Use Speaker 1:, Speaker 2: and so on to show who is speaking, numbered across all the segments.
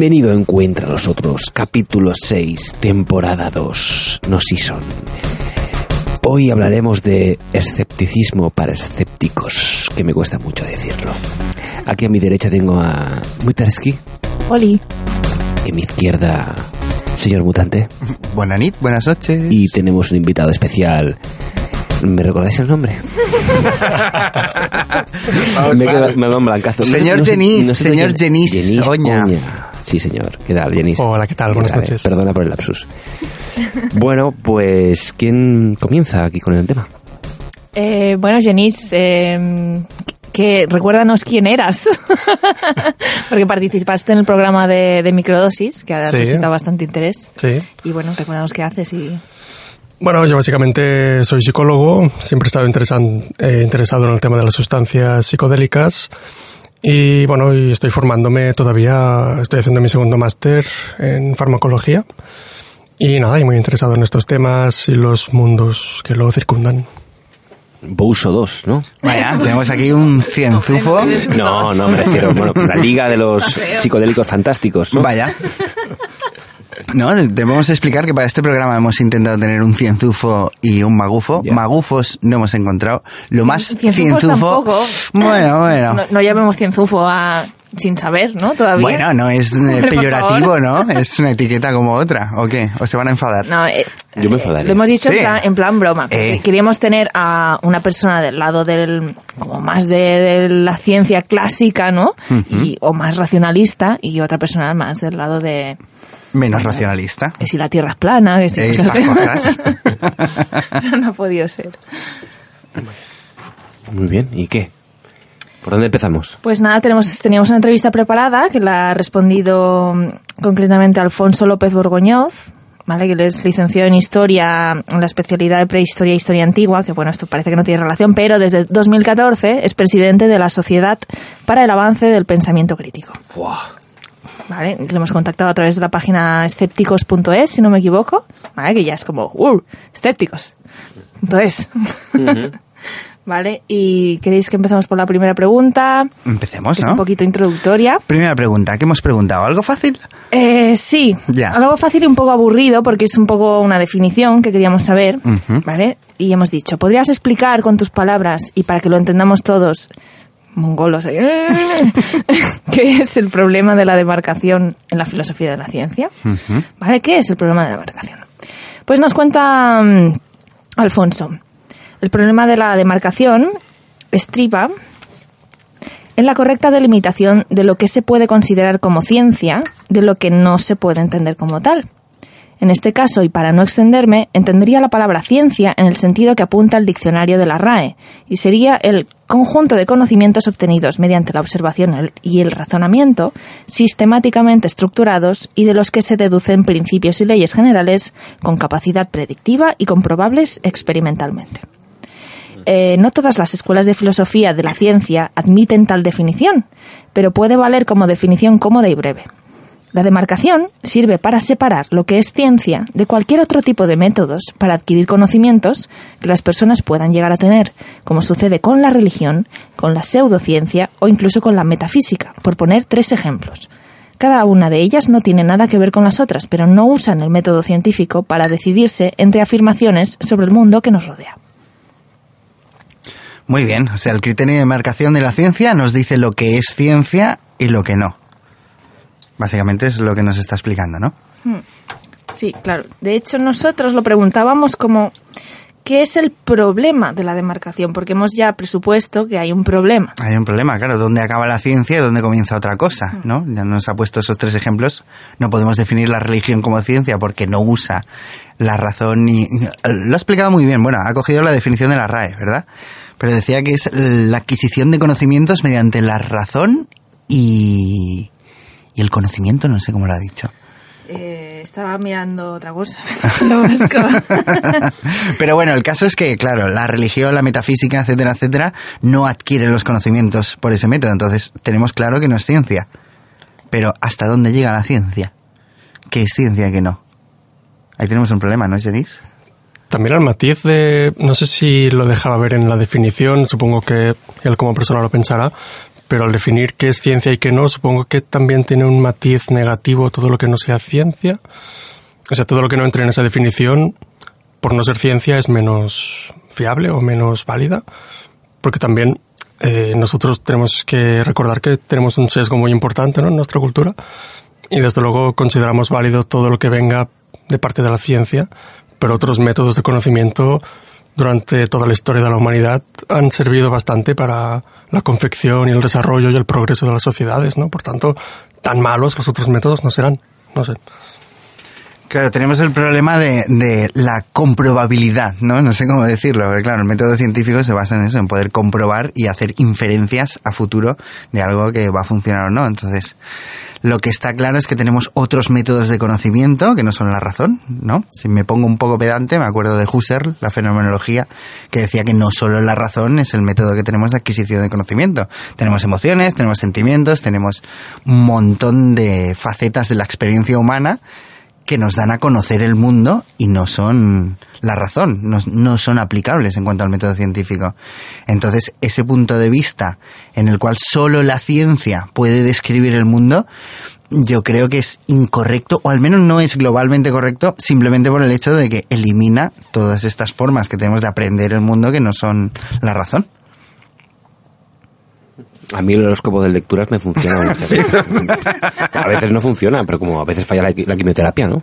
Speaker 1: Bienvenido a Encuentra los Otros, capítulo 6, temporada 2, no season. Hoy hablaremos de escepticismo para escépticos, que me cuesta mucho decirlo. Aquí a mi derecha tengo a Mutarski,
Speaker 2: Oli.
Speaker 1: y a mi izquierda, señor mutante.
Speaker 3: Buenas noches.
Speaker 1: Y tenemos un invitado especial. ¿Me recordáis el nombre? me queda me blancazo.
Speaker 3: Señor Genís,
Speaker 1: sé
Speaker 3: señor Genís
Speaker 1: Genís
Speaker 3: Oña.
Speaker 1: Sí, señor. ¿Qué tal, Genís?
Speaker 4: Hola, ¿qué tal? Buenas
Speaker 1: Vale,
Speaker 4: noches.
Speaker 1: Perdona por el lapsus. Bueno, pues, ¿quién comienza aquí con el tema?
Speaker 2: Eh, bueno, Jenis, eh, que recuérdanos quién eras. Porque participaste en el programa de, de microdosis, que ha
Speaker 4: Sí.
Speaker 2: suscitado bastante interés.
Speaker 4: Sí.
Speaker 2: Y bueno, recuérdanos qué haces y...
Speaker 4: Bueno, yo básicamente soy psicólogo, siempre he estado interesan- eh, interesado en el tema de las sustancias psicodélicas y bueno, y estoy formándome todavía, estoy haciendo mi segundo máster en farmacología y nada, y muy interesado en estos temas y los mundos que lo circundan.
Speaker 1: Bouso 2, ¿no?
Speaker 3: Vaya, tenemos aquí un cienzufo.
Speaker 1: No, no, me refiero, bueno, la Liga de los Psicodélicos Fantásticos. ¿no?
Speaker 3: Vaya. No, debemos explicar que para este programa hemos intentado tener un cienzufo y un magufo. Magufos no hemos encontrado. Lo más
Speaker 2: Cienzufos
Speaker 3: cienzufo.
Speaker 2: tampoco.
Speaker 3: Bueno, bueno.
Speaker 2: No, no llamemos cienzufo a... sin saber, ¿no? Todavía.
Speaker 3: Bueno, no es eh, peyorativo. ¿no? Es una etiqueta como otra. ¿O qué? ¿O se van a enfadar?
Speaker 2: No, eh,
Speaker 1: Yo me enfadaré.
Speaker 2: Lo hemos dicho
Speaker 3: Sí.
Speaker 2: en, plan, en plan broma.
Speaker 3: Eh.
Speaker 2: Queríamos tener a una persona del lado del, como más de, de la ciencia clásica, ¿no? y, o más racionalista y otra persona más del lado de
Speaker 3: Menos racionalista.
Speaker 2: que si la Tierra es plana, que si
Speaker 3: Estas cosas.
Speaker 2: Pero no ha podido ser.
Speaker 1: Muy bien, ¿y qué? ¿Por dónde empezamos?
Speaker 2: Pues nada, tenemos, teníamos una entrevista preparada que la ha respondido mm, concretamente Alfonso López Borgoñoz, ¿vale? que él es licenciado en Historia en la especialidad de Prehistoria e Historia Antigua, que bueno, esto parece que no tiene relación, pero desde 2014 es presidente de la Sociedad para el Avance del Pensamiento Crítico. ¿Vale? Le hemos contactado a través de la página escépticos.es, si no me equivoco, ¿vale? que ya es como, ¡uh! Escépticos. Entonces, ¿vale? Y queréis que empecemos por la primera pregunta,
Speaker 3: Empecemos,
Speaker 2: que es
Speaker 3: ¿no?
Speaker 2: un poquito introductoria.
Speaker 3: Primera pregunta, ¿qué hemos preguntado? ¿Algo fácil?
Speaker 2: Eh, sí,
Speaker 3: Ya.
Speaker 2: algo fácil y un poco aburrido porque es un poco una definición que queríamos saber. ¿vale? Y hemos dicho, ¿podrías explicar con tus palabras y para que lo entendamos todos, mongolos, eh, qué es el problema de la demarcación en la filosofía de la ciencia? ¿Vale? ¿Qué es el problema de la demarcación? Pues nos cuenta mm, Alfonso, el problema de la demarcación estriba en la correcta delimitación de lo que se puede considerar como ciencia de lo que no se puede entender como tal. En este caso, y para no extenderme, entendería la palabra ciencia en el sentido que apunta el diccionario de la RAE, y sería el conjunto de conocimientos obtenidos mediante la observación y el razonamiento, sistemáticamente estructurados y de los que se deducen principios y leyes generales con capacidad predictiva y comprobables experimentalmente. Eh, no todas las escuelas de filosofía de la ciencia admiten tal definición, pero puede valer como definición cómoda y breve. La demarcación sirve para separar lo que es ciencia de cualquier otro tipo de métodos para adquirir conocimientos que las personas puedan llegar a tener, como sucede con la religión, con la pseudociencia o incluso con la metafísica, por poner tres ejemplos. Cada una de ellas no tiene nada que ver con las otras, pero no usan el método científico para decidirse entre afirmaciones sobre el mundo que nos rodea.
Speaker 3: Muy bien, o sea, el criterio de marcación de la ciencia nos dice lo que es ciencia y lo que no. Básicamente es lo que nos está explicando, ¿no?
Speaker 2: Sí, claro. De hecho, nosotros lo preguntábamos como ¿qué es el problema de la demarcación? Porque hemos ya presupuesto que hay un problema.
Speaker 3: Hay un problema, claro, ¿dónde acaba la ciencia y dónde comienza otra cosa? ¿no? Ya nos ha puesto esos tres ejemplos. No podemos definir la religión como ciencia porque no usa la razón ni... Lo ha explicado muy bien, bueno, ha cogido la definición de la RAE, ¿verdad? Pero decía que es la adquisición de conocimientos mediante la razón y... y el conocimiento, no sé cómo lo ha dicho.
Speaker 2: Eh, estaba mirando otra cosa. Lo.
Speaker 3: Pero bueno, el caso es que, claro, la religión, la metafísica, etcétera, etcétera, no adquiere los conocimientos por ese método. Entonces, tenemos claro que no es ciencia. Pero, ¿hasta dónde llega la ciencia? ¿Qué es ciencia y qué no? Ahí tenemos un problema, ¿no, Jeris?
Speaker 4: También el matiz de, no sé si lo dejaba ver en la definición, supongo que él como persona lo pensará, pero al definir qué es ciencia y qué no, supongo que también tiene un matiz negativo todo lo que no sea ciencia. O sea, todo lo que no entre en esa definición, por no ser ciencia, es menos fiable o menos válida, porque también eh, nosotros tenemos que recordar que tenemos un sesgo muy importante ¿no? en nuestra cultura y desde luego consideramos válido todo lo que venga de parte de la ciencia, pero otros métodos de conocimiento durante toda la historia de la humanidad han servido bastante para la confección y el desarrollo y el progreso de las sociedades, ¿no? Por tanto, tan malos los otros métodos no serán, no sé.
Speaker 3: Claro, tenemos el problema de, de, la comprobabilidad, ¿no? No sé cómo decirlo, pero claro, el método científico se basa en eso, en poder comprobar y hacer inferencias a futuro de algo que va a funcionar o no. Entonces, lo que está claro es que tenemos otros métodos de conocimiento que no son la razón, ¿no? Si me pongo un poco pedante, me acuerdo de Husserl, la fenomenología, que decía que no solo la razón es el método que tenemos de adquisición de conocimiento. Tenemos emociones, tenemos sentimientos, tenemos un montón de facetas de la experiencia humana que nos dan a conocer el mundo y no son la razón, no, no, son aplicables en cuanto al método científico. Entonces, ese punto de vista en el cual solo la ciencia puede describir el mundo, yo creo que es incorrecto, o al menos no es globalmente correcto, simplemente por el hecho de que elimina todas estas formas que tenemos de aprender el mundo que no son la razón.
Speaker 1: A mí el horóscopo de lecturas me funciona. ¿Sí? A veces no funciona, pero como a veces falla la, la quimioterapia, ¿no?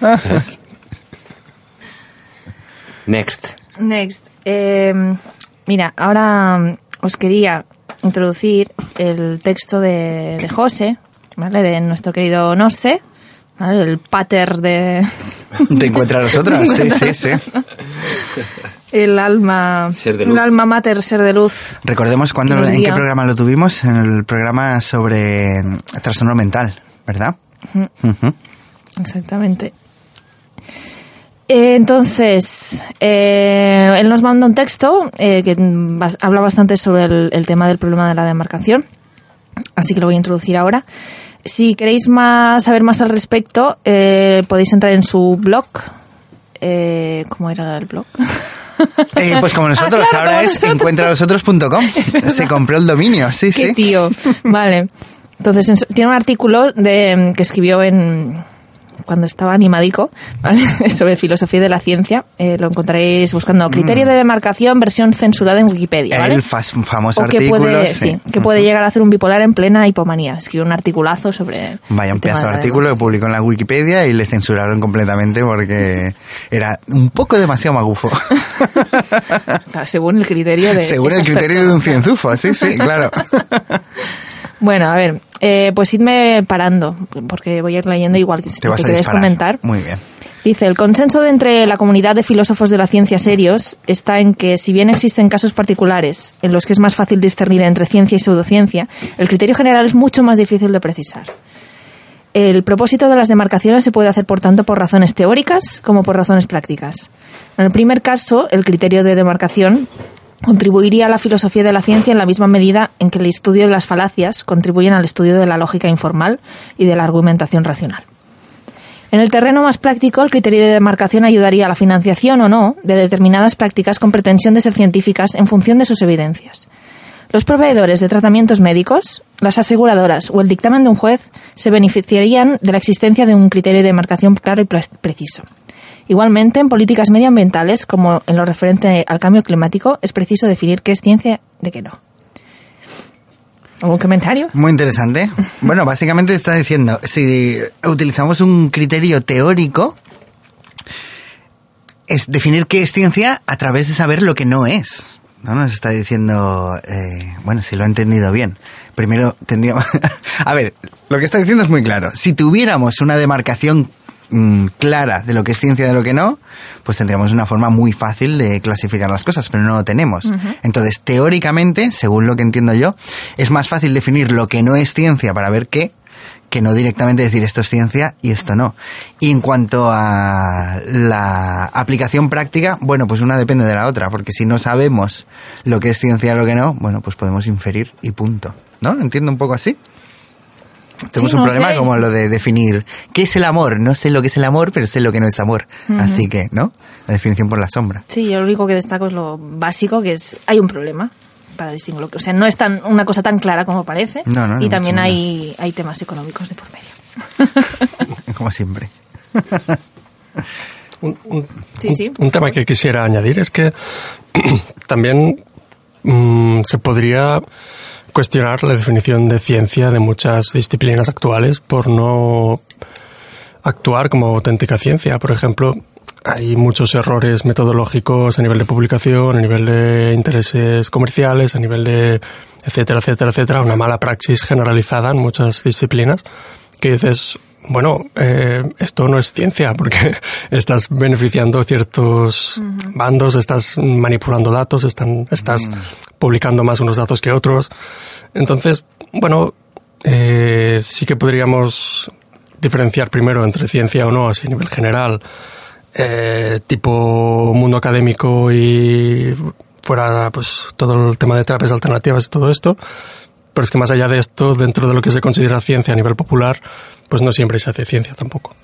Speaker 1: Next.
Speaker 2: Next. Eh, mira, ahora os quería introducir el texto de, de José, ¿vale? De nuestro querido Nosce, ¿vale? El pater de...
Speaker 3: ¿Te encuentras a nosotras? Sí, sí, sí.
Speaker 2: El alma, el alma mater, ser de luz.
Speaker 3: Recordemos cuándo, en qué programa lo tuvimos, en el programa sobre trastorno mental, ¿verdad?
Speaker 2: Uh -huh. Uh -huh. Exactamente. Eh, entonces, eh, él nos manda un texto eh, que habla bastante sobre el, el, tema del problema de la demarcación, así que lo voy a introducir ahora. Si queréis más, saber más al respecto, eh, podéis entrar en su blog. Eh, ¿Cómo era el blog?
Speaker 3: Eh, pues como nosotros, ah, claro, ahora es encuentranosotros.com. Se compró el dominio, sí,
Speaker 2: Qué
Speaker 3: sí.
Speaker 2: tío. Vale. Entonces, tiene un artículo de, que escribió en cuando estaba animadico, ¿vale? sobre filosofía de la ciencia. Eh, lo encontraréis buscando criterio de demarcación, versión censurada en Wikipedia. ¿vale?
Speaker 3: El famoso
Speaker 2: o que
Speaker 3: artículo.
Speaker 2: Puede, sí. sí, que puede llegar a hacer un bipolar en plena hipomanía. Escribió un articulazo sobre.
Speaker 3: Vaya, un pedazo de artículo que publicó en la Wikipedia y le censuraron completamente porque era un poco demasiado magufo.
Speaker 2: claro, según el criterio de.
Speaker 3: Según el criterio
Speaker 2: personas.
Speaker 3: de un cienzufo, sí, sí, claro.
Speaker 2: Bueno, a ver, eh, pues idme parando, porque voy a ir leyendo igual que si
Speaker 3: Te vas a disparar.
Speaker 2: comentar.
Speaker 3: Muy bien.
Speaker 2: Dice, el consenso de entre la comunidad de filósofos de la ciencia serios está en que si bien existen casos particulares en los que es más fácil discernir entre ciencia y pseudociencia, el criterio general es mucho más difícil de precisar. El propósito de las demarcaciones se puede hacer, por tanto, por razones teóricas como por razones prácticas. En el primer caso, el criterio de demarcación contribuiría a la filosofía de la ciencia en la misma medida en que el estudio de las falacias contribuyen al estudio de la lógica informal y de la argumentación racional. En el terreno más práctico, el criterio de demarcación ayudaría a la financiación o no de determinadas prácticas con pretensión de ser científicas en función de sus evidencias. Los proveedores de tratamientos médicos, las aseguradoras o el dictamen de un juez se beneficiarían de la existencia de un criterio de demarcación claro y preciso. Igualmente, en políticas medioambientales, como en lo referente al cambio climático, es preciso definir qué es ciencia de qué no. ¿Algún comentario?
Speaker 3: Muy interesante. Bueno, básicamente está diciendo, si utilizamos un criterio teórico, es definir qué es ciencia a través de saber lo que no es. ¿no? Nos está diciendo, eh, bueno, si lo he entendido bien. Primero tendríamos... a ver, lo que está diciendo es muy claro. Si tuviéramos una demarcación mmm, clara de lo que es ciencia y de lo que no, pues tendríamos una forma muy fácil de clasificar las cosas, pero no lo tenemos. Uh -huh. Entonces, teóricamente, según lo que entiendo yo, es más fácil definir lo que no es ciencia para ver qué, que no directamente decir esto es ciencia y esto no. Y en cuanto a la aplicación práctica, bueno, pues una depende de la otra, porque si no sabemos lo que es ciencia y lo que no, bueno, pues podemos inferir y punto. ¿No? ¿Entiendo un poco así? Tenemos
Speaker 2: sí,
Speaker 3: un
Speaker 2: no
Speaker 3: problema
Speaker 2: sé.
Speaker 3: como lo de definir qué es el amor. No sé lo que es el amor, pero sé lo que no es amor. Uh -huh. Así que, ¿no? La definición por la sombra.
Speaker 2: Sí, yo lo único que destaco es lo básico, que es hay un problema. para distinguirlo. O sea, no es tan, una cosa tan clara como parece.
Speaker 3: No, no,
Speaker 2: y también hay, hay temas económicos de por medio.
Speaker 3: Como siempre.
Speaker 4: Un, un-
Speaker 2: Sí, sí.
Speaker 4: un tema que quisiera añadir es que también mm, se podría cuestionar la definición de ciencia de muchas disciplinas actuales por no actuar como auténtica ciencia. Por ejemplo, hay muchos errores metodológicos a nivel de publicación, a nivel de intereses comerciales, a nivel de etcétera, etcétera, etcétera, una mala praxis generalizada en muchas disciplinas que dices, bueno, eh, esto no es ciencia porque estás beneficiando ciertos bandos, estás manipulando datos, están, estás publicando más unos datos que otros. Entonces, bueno, eh, sí que podríamos diferenciar primero entre ciencia o no, así a nivel general, eh, tipo mundo académico y fuera pues todo el tema de terapias alternativas y todo esto. Pero es que más allá de esto, dentro de lo que se considera ciencia a nivel popular, pues no siempre se hace ciencia tampoco.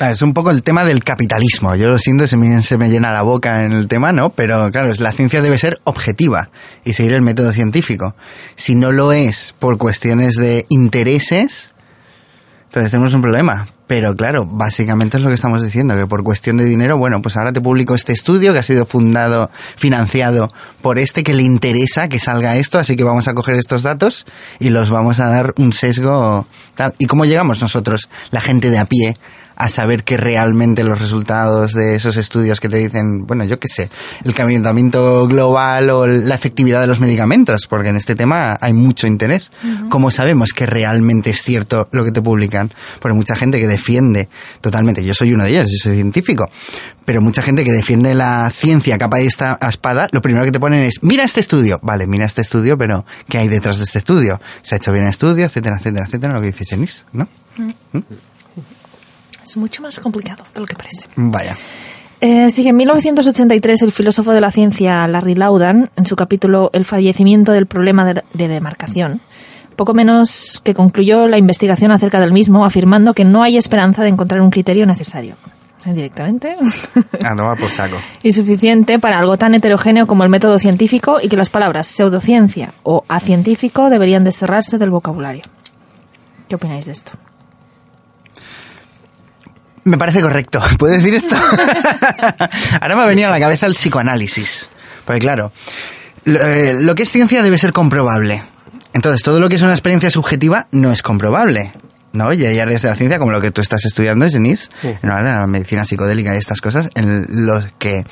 Speaker 3: Es un poco el tema del capitalismo. Yo lo siento, se me, se me llena la boca en el tema, ¿no? Pero claro, la ciencia debe ser objetiva y seguir el método científico. Si no lo es por cuestiones de intereses, entonces tenemos un problema. Pero claro, básicamente es lo que estamos diciendo, que por cuestión de dinero, bueno, pues ahora te publico este estudio que ha sido fundado, financiado por este que le interesa que salga esto, así que vamos a coger estos datos y los vamos a dar un sesgo tal. ¿Y cómo llegamos nosotros, la gente de a pie, a saber que realmente los resultados de esos estudios que te dicen, bueno, yo qué sé, el calentamiento global o la efectividad de los medicamentos, porque en este tema hay mucho interés. ¿Cómo sabemos que realmente es cierto lo que te publican? Porque mucha gente que defiende totalmente, yo soy uno de ellos, yo soy científico, pero mucha gente que defiende la ciencia capa y esta espada, lo primero que te ponen es, mira este estudio, vale, mira este estudio, pero ¿qué hay detrás de este estudio? ¿Se ha hecho bien el estudio? Etcétera, etcétera, etcétera, lo que dice Jenis, ¿no?
Speaker 2: Es mucho más complicado de lo que parece.
Speaker 3: Vaya.
Speaker 2: Eh, sigue en 1983 el filósofo de la ciencia Larry Laudan, en su capítulo El fallecimiento del problema de, de demarcación, poco menos que concluyó la investigación acerca del mismo, afirmando que no hay esperanza de encontrar un criterio necesario. Eh, Directamente.
Speaker 3: A tomar por saco.
Speaker 2: y suficiente para algo tan heterogéneo como el método científico y que las palabras pseudociencia o acientífico deberían desterrarse del vocabulario. ¿Qué opináis de esto?
Speaker 3: Me parece correcto. ¿Puedo decir esto? Ahora me ha venido a la cabeza el psicoanálisis. Porque claro, lo, eh, lo que es ciencia debe ser comprobable. Entonces, todo lo que es una experiencia subjetiva no es comprobable. ¿No? Y hay áreas de la ciencia, como lo que tú estás estudiando, Denise, ¿no? la medicina psicodélica y estas cosas, en los que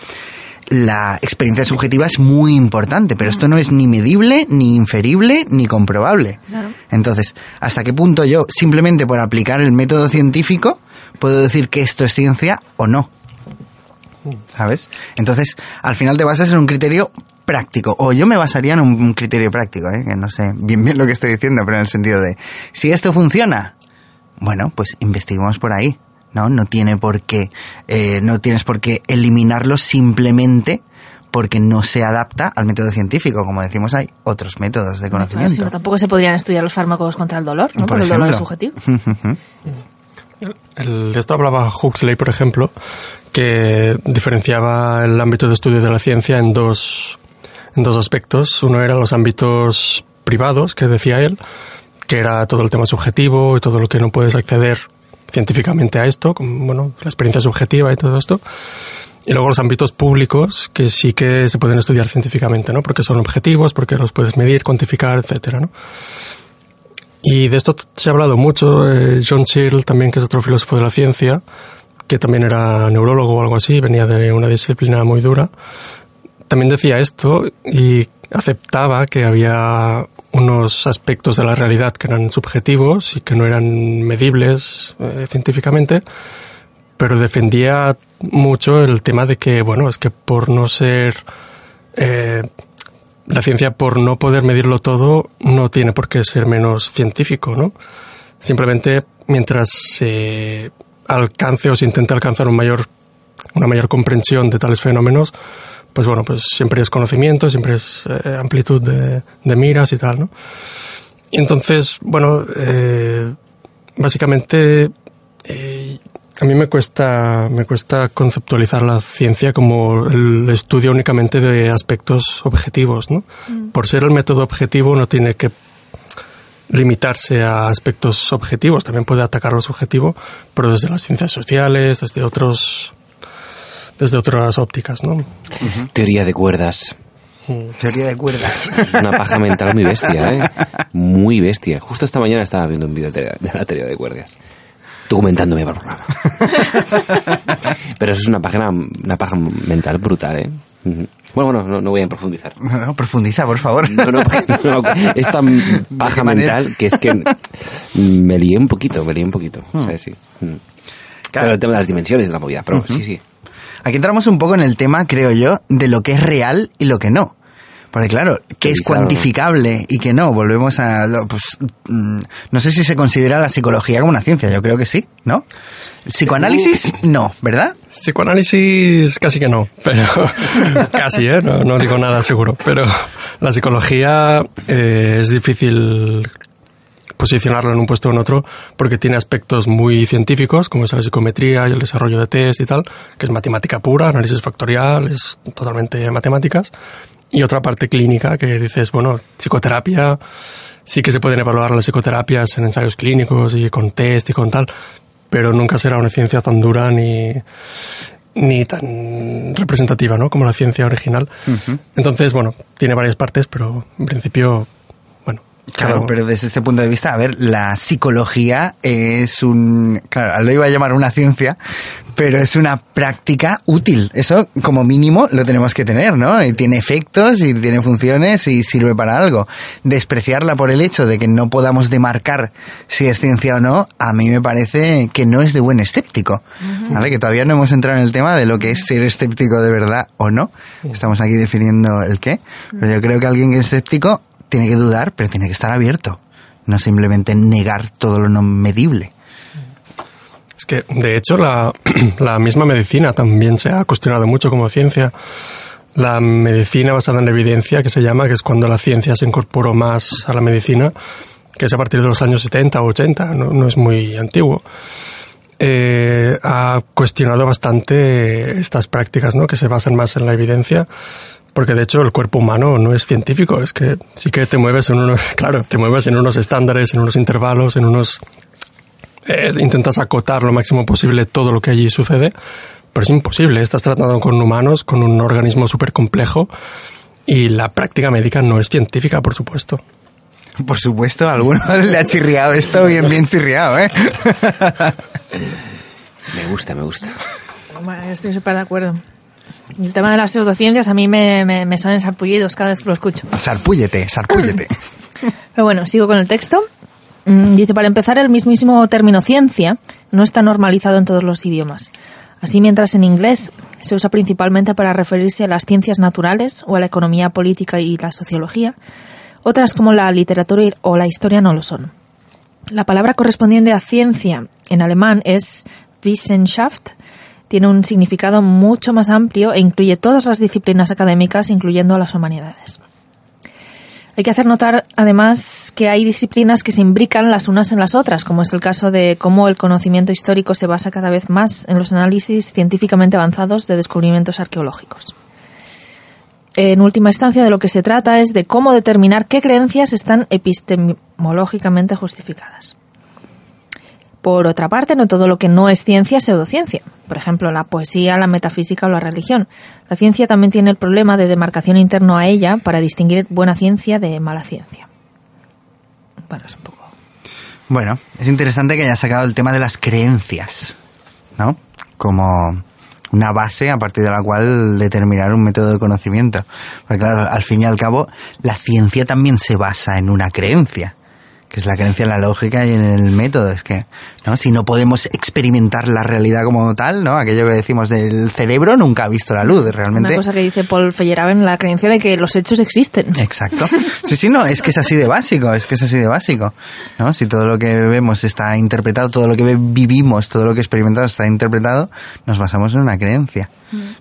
Speaker 3: la experiencia subjetiva es muy importante, pero esto no es ni medible, ni inferible, ni comprobable. Entonces, ¿hasta qué punto yo, simplemente por aplicar el método científico, puedo decir que esto es ciencia o no? ¿Sabes? Entonces, al final te basas en un criterio práctico, o yo me basaría en un, un criterio práctico, ¿eh? que no sé bien bien lo que estoy diciendo, pero en el sentido de, si esto funciona, bueno, pues investiguemos por ahí. No, no tiene por qué, eh, no tienes por qué eliminarlo simplemente porque no se adapta al método científico. Como decimos, hay otros métodos de
Speaker 2: Claro,
Speaker 3: conocimiento.
Speaker 2: si no, tampoco se podrían estudiar los fármacos contra el dolor, ¿no?
Speaker 3: Por
Speaker 2: Porque el dolor es
Speaker 3: ejemplo.
Speaker 2: subjetivo.
Speaker 4: El, de esto hablaba Huxley, por ejemplo, que diferenciaba el ámbito de estudio de la ciencia en dos, en dos aspectos. Uno era los ámbitos privados, que decía él, que era todo el tema subjetivo y todo lo que no puedes acceder científicamente a esto, como, bueno, la experiencia subjetiva y todo esto. Y luego los ámbitos públicos, que sí que se pueden estudiar científicamente, ¿no? Porque son objetivos, porque los puedes medir, cuantificar, etcétera, ¿no? Y de esto se ha hablado mucho. eh, John Searle, también, que es otro filósofo de la ciencia, que también era neurólogo o algo así, venía de una disciplina muy dura, también decía esto y aceptaba que había unos aspectos de la realidad que eran subjetivos y que no eran medibles eh, científicamente, pero defendía mucho el tema de que, bueno, es que por no ser eh, la ciencia, por no poder medirlo todo, no tiene por qué ser menos científico, ¿no? Simplemente mientras se alcance o se intente alcanzar un mayor, una mayor comprensión de tales fenómenos, pues bueno, pues siempre es conocimiento, siempre es eh, amplitud de, de miras y tal, ¿no? Y entonces, bueno, eh, básicamente eh, A mí me cuesta, me cuesta conceptualizar la ciencia como el estudio únicamente de aspectos objetivos, ¿no? Por ser el método objetivo no tiene que limitarse a aspectos objetivos, también puede atacar los objetivos, pero desde las ciencias sociales, desde otros desde otras ópticas, ¿no?
Speaker 1: Teoría de cuerdas.
Speaker 3: Teoría de cuerdas.
Speaker 1: Es una paja mental muy bestia, ¿eh? Muy bestia. Justo esta mañana estaba viendo un vídeo de la- de la teoría de cuerdas. Documentándome para el programa. Pero eso es una paja, una paja mental brutal, ¿eh? Bueno, bueno, no, no voy a profundizar.
Speaker 3: No, profundiza, por favor.
Speaker 1: No, no, no, es tan paja mental que es que me lié un poquito, me lié un poquito. ¿sabes? Sí. Mm. Claro, el tema de las dimensiones de la movida, pero sí, sí.
Speaker 3: Aquí entramos un poco en el tema, creo yo, de lo que es real y lo que no. Porque claro, ¿qué es cuantificable y qué no? Volvemos a... lo- Pues, mm, no sé si se considera la psicología como una ciencia, yo creo que sí, ¿no? El psicoanálisis, no, ¿verdad?
Speaker 4: Psicoanálisis casi que no, pero casi, ¿eh? No, no digo nada seguro. Pero la psicología eh, es difícil posicionarla en un puesto o en otro porque tiene aspectos muy científicos, como es la psicometría y el desarrollo de test y tal, que es matemática pura, análisis factorial, es totalmente matemáticas. Y otra parte clínica que dices, bueno, psicoterapia, sí que se pueden evaluar las psicoterapias en ensayos clínicos y con test y con tal, pero nunca será una ciencia tan dura ni, ni tan representativa, ¿no? Como la ciencia original. Entonces, bueno, tiene varias partes, pero en principio.
Speaker 3: Claro, pero desde este punto de vista, a ver, la psicología es un... Claro, lo iba a llamar una ciencia, pero es una práctica útil. Eso, como mínimo, lo tenemos que tener, ¿no? Y tiene efectos y tiene funciones y sirve para algo. Despreciarla por el hecho de que no podamos demarcar si es ciencia o no, a mí me parece que no es de buen escéptico. ¿Vale? Que todavía no hemos entrado en el tema de lo que es ser escéptico de verdad o no. Estamos aquí definiendo el qué. Pero yo creo que alguien que es escéptico tiene que dudar, pero tiene que estar abierto. No simplemente negar todo lo no medible.
Speaker 4: Es que, de hecho, la, la misma medicina también se ha cuestionado mucho como ciencia. La medicina basada en la evidencia, que se llama, que es cuando la ciencia se incorporó más a la medicina, que es a partir de los años 70 o 80, no, no es muy antiguo. eh, ha cuestionado bastante estas prácticas, ¿no? Que se basan más en la evidencia, porque de hecho el cuerpo humano no es científico, es que sí que te mueves en unos, claro, te mueves en unos estándares, en unos intervalos, en unos eh, intentas acotar lo máximo posible todo lo que allí sucede, pero es imposible. Estás tratando con humanos, con un organismo súper complejo y la práctica médica no es científica, por supuesto.
Speaker 3: Por supuesto, a alguno le ha chirriado esto bien, bien chirriado, ¿eh?
Speaker 1: Me gusta, me gusta.
Speaker 2: Bueno, estoy súper de acuerdo. El tema de las pseudociencias a mí me, me, me salen sarpullidos cada vez que lo escucho.
Speaker 3: Sarpúllete, sarpúllete.
Speaker 2: Pero bueno, sigo con el texto. Mm, Dice, para empezar, el mismísimo término ciencia no está normalizado en todos los idiomas. Así, mientras en inglés se usa principalmente para referirse a las ciencias naturales o a la economía política y la sociología, otras como la literatura o la historia no lo son. La palabra correspondiente a ciencia en alemán es Wissenschaft. Tiene un significado mucho más amplio e incluye todas las disciplinas académicas, incluyendo las humanidades. Hay que hacer notar, además, que hay disciplinas que se imbrican las unas en las otras, como es el caso de cómo el conocimiento histórico se basa cada vez más en los análisis científicamente avanzados de descubrimientos arqueológicos. En última instancia, de lo que se trata es de cómo determinar qué creencias están epistemológicamente justificadas. Por otra parte, no todo lo que no es ciencia es pseudociencia. Por ejemplo, la poesía, la metafísica o la religión. La ciencia también tiene el problema de demarcación interno a ella para distinguir buena ciencia de mala ciencia. Bueno, es un poco...
Speaker 3: Bueno, es interesante que haya sacado el tema de las creencias, ¿no? Como una base a partir de la cual determinar un método de conocimiento. Porque claro, al fin y al cabo, la ciencia también se basa en una creencia, que es la creencia en la lógica y en el método. Es que, ¿no? Si no podemos experimentar la realidad como tal, ¿no? Aquello que decimos del cerebro nunca ha visto la luz, realmente.
Speaker 2: Una cosa que dice Paul Feyerabend, la creencia de que los hechos existen.
Speaker 3: Exacto. Sí, sí, no, es que es así de básico, es que es así de básico. ¿no? Si todo lo que vemos está interpretado, todo lo que vivimos, todo lo que experimentamos está interpretado, nos basamos en una creencia.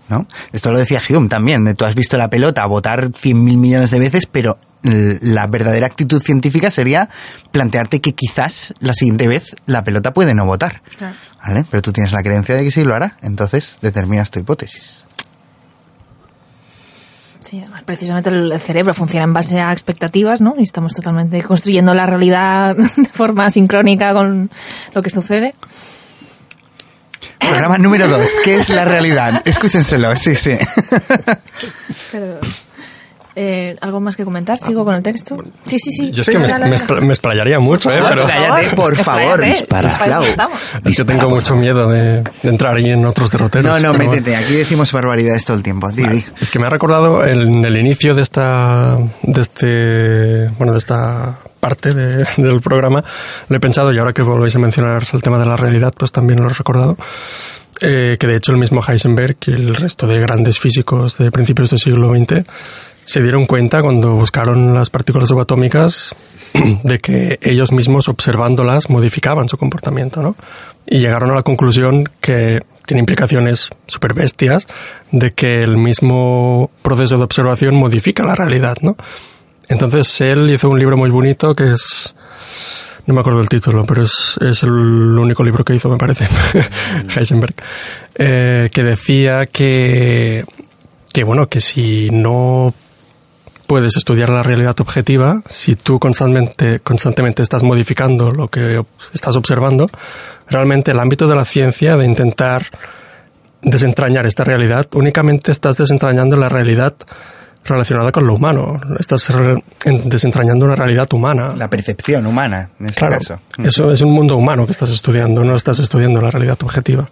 Speaker 3: ¿no? Esto lo decía Hume también, de tú has visto la pelota botar cien mil millones de veces, pero la verdadera actitud científica sería plantearte que quizás la siguiente vez la pelota puede no votar.
Speaker 2: Claro.
Speaker 3: ¿Vale? Pero tú tienes la creencia de que sí lo hará, entonces determinas tu hipótesis.
Speaker 2: Sí, además, precisamente el cerebro funciona en base a expectativas, ¿no? Y estamos totalmente construyendo la realidad de forma sincrónica con lo que sucede.
Speaker 3: Programa número dos, ¿qué es la realidad? Escúchenselo, sí, sí.
Speaker 2: Eh, ¿Algo más que comentar? ¿Sigo con el texto? Sí, sí, sí.
Speaker 4: Yo es que me,
Speaker 2: Dale,
Speaker 4: me, me explayaría mucho, ¿eh? Pero
Speaker 3: Cállate, por favor, dispara.
Speaker 2: estamos.
Speaker 4: yo tengo mucho miedo de, de entrar ahí en otros derroteros.
Speaker 3: No, no,
Speaker 4: bueno.
Speaker 3: métete, aquí decimos barbaridades todo el tiempo. Didi.
Speaker 4: Es que me ha recordado en el inicio de esta, de este, bueno, de esta parte de- del programa, lo he pensado y ahora que volvéis a mencionar el tema de la realidad, pues también lo he recordado, eh, que de hecho el mismo Heisenberg y el resto de grandes físicos de principios del siglo XX se dieron cuenta cuando buscaron las partículas subatómicas de que ellos mismos observándolas modificaban su comportamiento, ¿no? Y llegaron a la conclusión que tiene implicaciones súper bestias de que el mismo proceso de observación modifica la realidad, ¿no? Entonces él hizo un libro muy bonito que es no me acuerdo el título, pero es, es el único libro que hizo, me parece, Heisenberg, eh, que decía que, que, bueno, que si no puedes estudiar la realidad objetiva, si tú constantemente, constantemente estás modificando lo que estás observando, realmente el ámbito de la ciencia, de intentar desentrañar esta realidad, únicamente estás desentrañando la realidad relacionada con lo humano. Estás desentrañando una realidad humana.
Speaker 3: La percepción humana, en este
Speaker 4: Claro,
Speaker 3: caso.
Speaker 4: eso es un mundo humano que estás estudiando, no estás estudiando la realidad objetiva.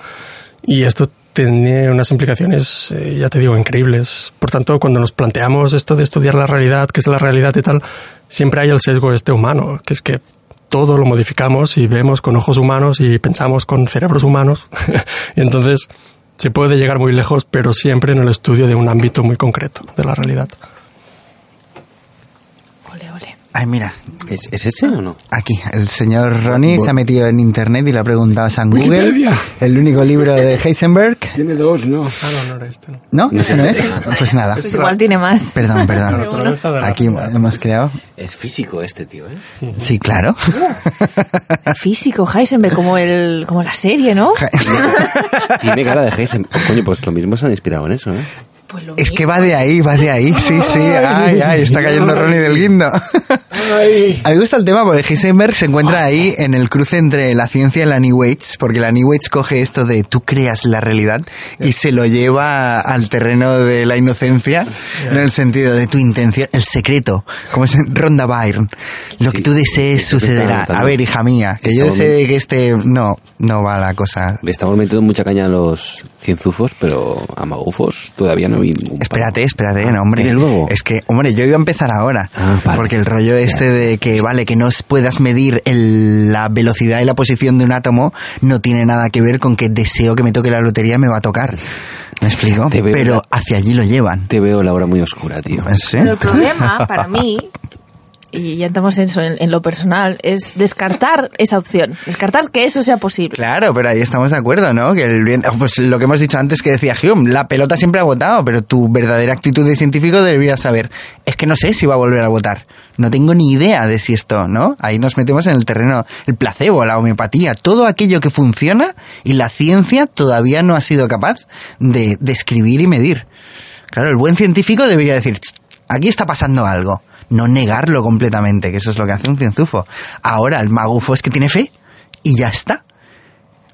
Speaker 4: Y esto tiene unas implicaciones, eh, ya te digo, increíbles. Por tanto, cuando nos planteamos esto de estudiar la realidad, qué es la realidad y tal, siempre hay el sesgo este humano, que es que todo lo modificamos y vemos con ojos humanos y pensamos con cerebros humanos. y entonces se puede llegar muy lejos, pero siempre en el estudio de un ámbito muy concreto de la realidad.
Speaker 3: Ay, mira,
Speaker 1: ¿Es, es ese o no?
Speaker 3: aquí, el señor Ronnie se ha metido en internet y le ha preguntado a San Google,
Speaker 5: Wikipedia.
Speaker 3: el único libro de Heisenberg.
Speaker 5: Tiene dos, ¿no?
Speaker 4: Ah, no, no era este. No.
Speaker 3: ¿No? ¿Este no es? Pues nada.
Speaker 2: Pues igual tiene más.
Speaker 3: Perdón, perdón. Aquí hemos creado.
Speaker 1: Es físico este tío, ¿eh?
Speaker 3: Sí, claro.
Speaker 2: Físico, Heisenberg, como, el, como la serie, ¿no?
Speaker 1: Tiene cara de Heisenberg. Coño, pues lo mismo se han inspirado en eso, ¿eh?
Speaker 2: Pues lo
Speaker 3: Es
Speaker 2: mismo.
Speaker 3: que va de ahí, va de ahí. Sí, sí. Ay, ay, está cayendo Ronnie del guindo.
Speaker 5: Ay.
Speaker 3: A mí me gusta el tema porque Heisenberg se encuentra ahí en el cruce entre la ciencia y la New Age, porque la New Age coge esto de tú creas la realidad y se lo lleva al terreno de la inocencia, en el sentido de tu intención, el secreto, como es en Ronda Byrne. Lo que tú desees sucederá. A ver, hija mía, que yo desee que este... No, no va la cosa.
Speaker 1: Le estamos metiendo mucha caña a los cienzufos, pero a magufos todavía no vi ningún
Speaker 3: Espérate, espérate, no, hombre. Es que, hombre, yo iba a empezar ahora.
Speaker 1: Ah, vale.
Speaker 3: Porque el rollo este de que, vale, que no puedas medir el- la velocidad y la posición de un átomo no tiene nada que ver con que deseo que me toque la lotería me va a tocar. ¿Me explico?
Speaker 1: Te veo
Speaker 3: Pero
Speaker 1: la-
Speaker 3: hacia allí lo llevan.
Speaker 1: Te veo la hora muy oscura, tío.
Speaker 3: ¿Sí?
Speaker 2: Pero el problema, para mí, y ya entramos en eso, en, lo personal, es descartar esa opción. Descartar que eso sea posible.
Speaker 3: Claro, pero ahí estamos de acuerdo, ¿no? Que el bien, pues lo que hemos dicho antes que decía Hume, la pelota siempre ha votado, pero tu verdadera actitud de científico debería saber, es que no sé si va a volver a votar. No tengo ni idea de si esto, ¿no? Ahí nos metemos en el terreno, el placebo, la homeopatía, todo aquello que funciona y la ciencia todavía no ha sido capaz de describir y medir. Claro, el buen científico debería decir, "Ch, aquí está pasando algo. No negarlo completamente, que eso es lo que hace un cienzufo. Ahora, el magufo es que tiene fe y ya está.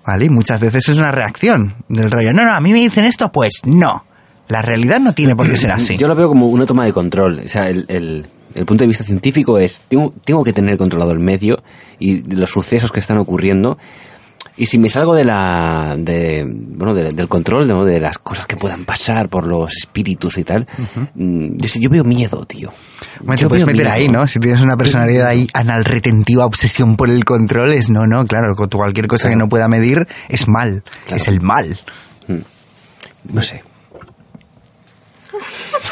Speaker 3: ¿Vale? Y muchas veces es una reacción del rollo. No, no, a mí me dicen esto, pues no. La realidad no tiene por qué ser así.
Speaker 1: Yo lo veo como una toma de control. O sea, el, el- el punto de vista científico es, tengo, tengo que tener controlado el medio y los sucesos que están ocurriendo. Y si me salgo de la, de, bueno, de- del control, ¿no? de las cosas que puedan pasar por los espíritus y tal, mm, yo, yo veo miedo, tío.
Speaker 3: Bueno, te puedes meter
Speaker 1: miedo.
Speaker 3: ahí, ¿no? Si tienes una personalidad ahí anal retentiva, obsesión por el control, es no, no, claro, cualquier cosa que no pueda medir es mal,
Speaker 1: Claro.
Speaker 3: es el mal.
Speaker 1: No sé.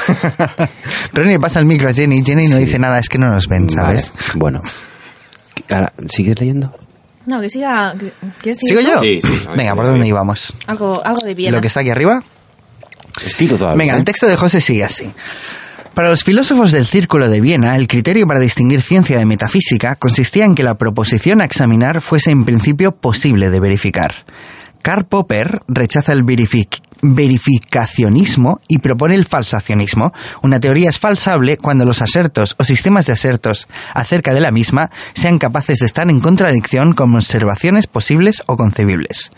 Speaker 3: Ronnie pasa el micro a Jenny, Jenny no
Speaker 1: Sí.
Speaker 3: dice nada, es que no nos ven, ¿sabes?
Speaker 1: Vale, Bueno. Ahora, ¿sigues leyendo?
Speaker 2: No, que siga. que- ¿Quieres seguir
Speaker 3: ¿Sigo yo?
Speaker 1: Sí, sí,
Speaker 3: Venga, ¿por dónde íbamos?
Speaker 2: Algo, algo de bien.
Speaker 3: Lo que está aquí arriba.
Speaker 1: Estiro todavía.
Speaker 3: Venga, el texto de José sigue así. Para los filósofos del Círculo de Viena, el criterio para distinguir ciencia de metafísica consistía en que la proposición a examinar fuese en principio posible de verificar. Karl Popper rechaza el verific- verificacionismo y propone el falsacionismo. Una teoría es falsable cuando los asertos o sistemas de asertos acerca de la misma sean capaces de estar en contradicción con observaciones posibles o concebibles.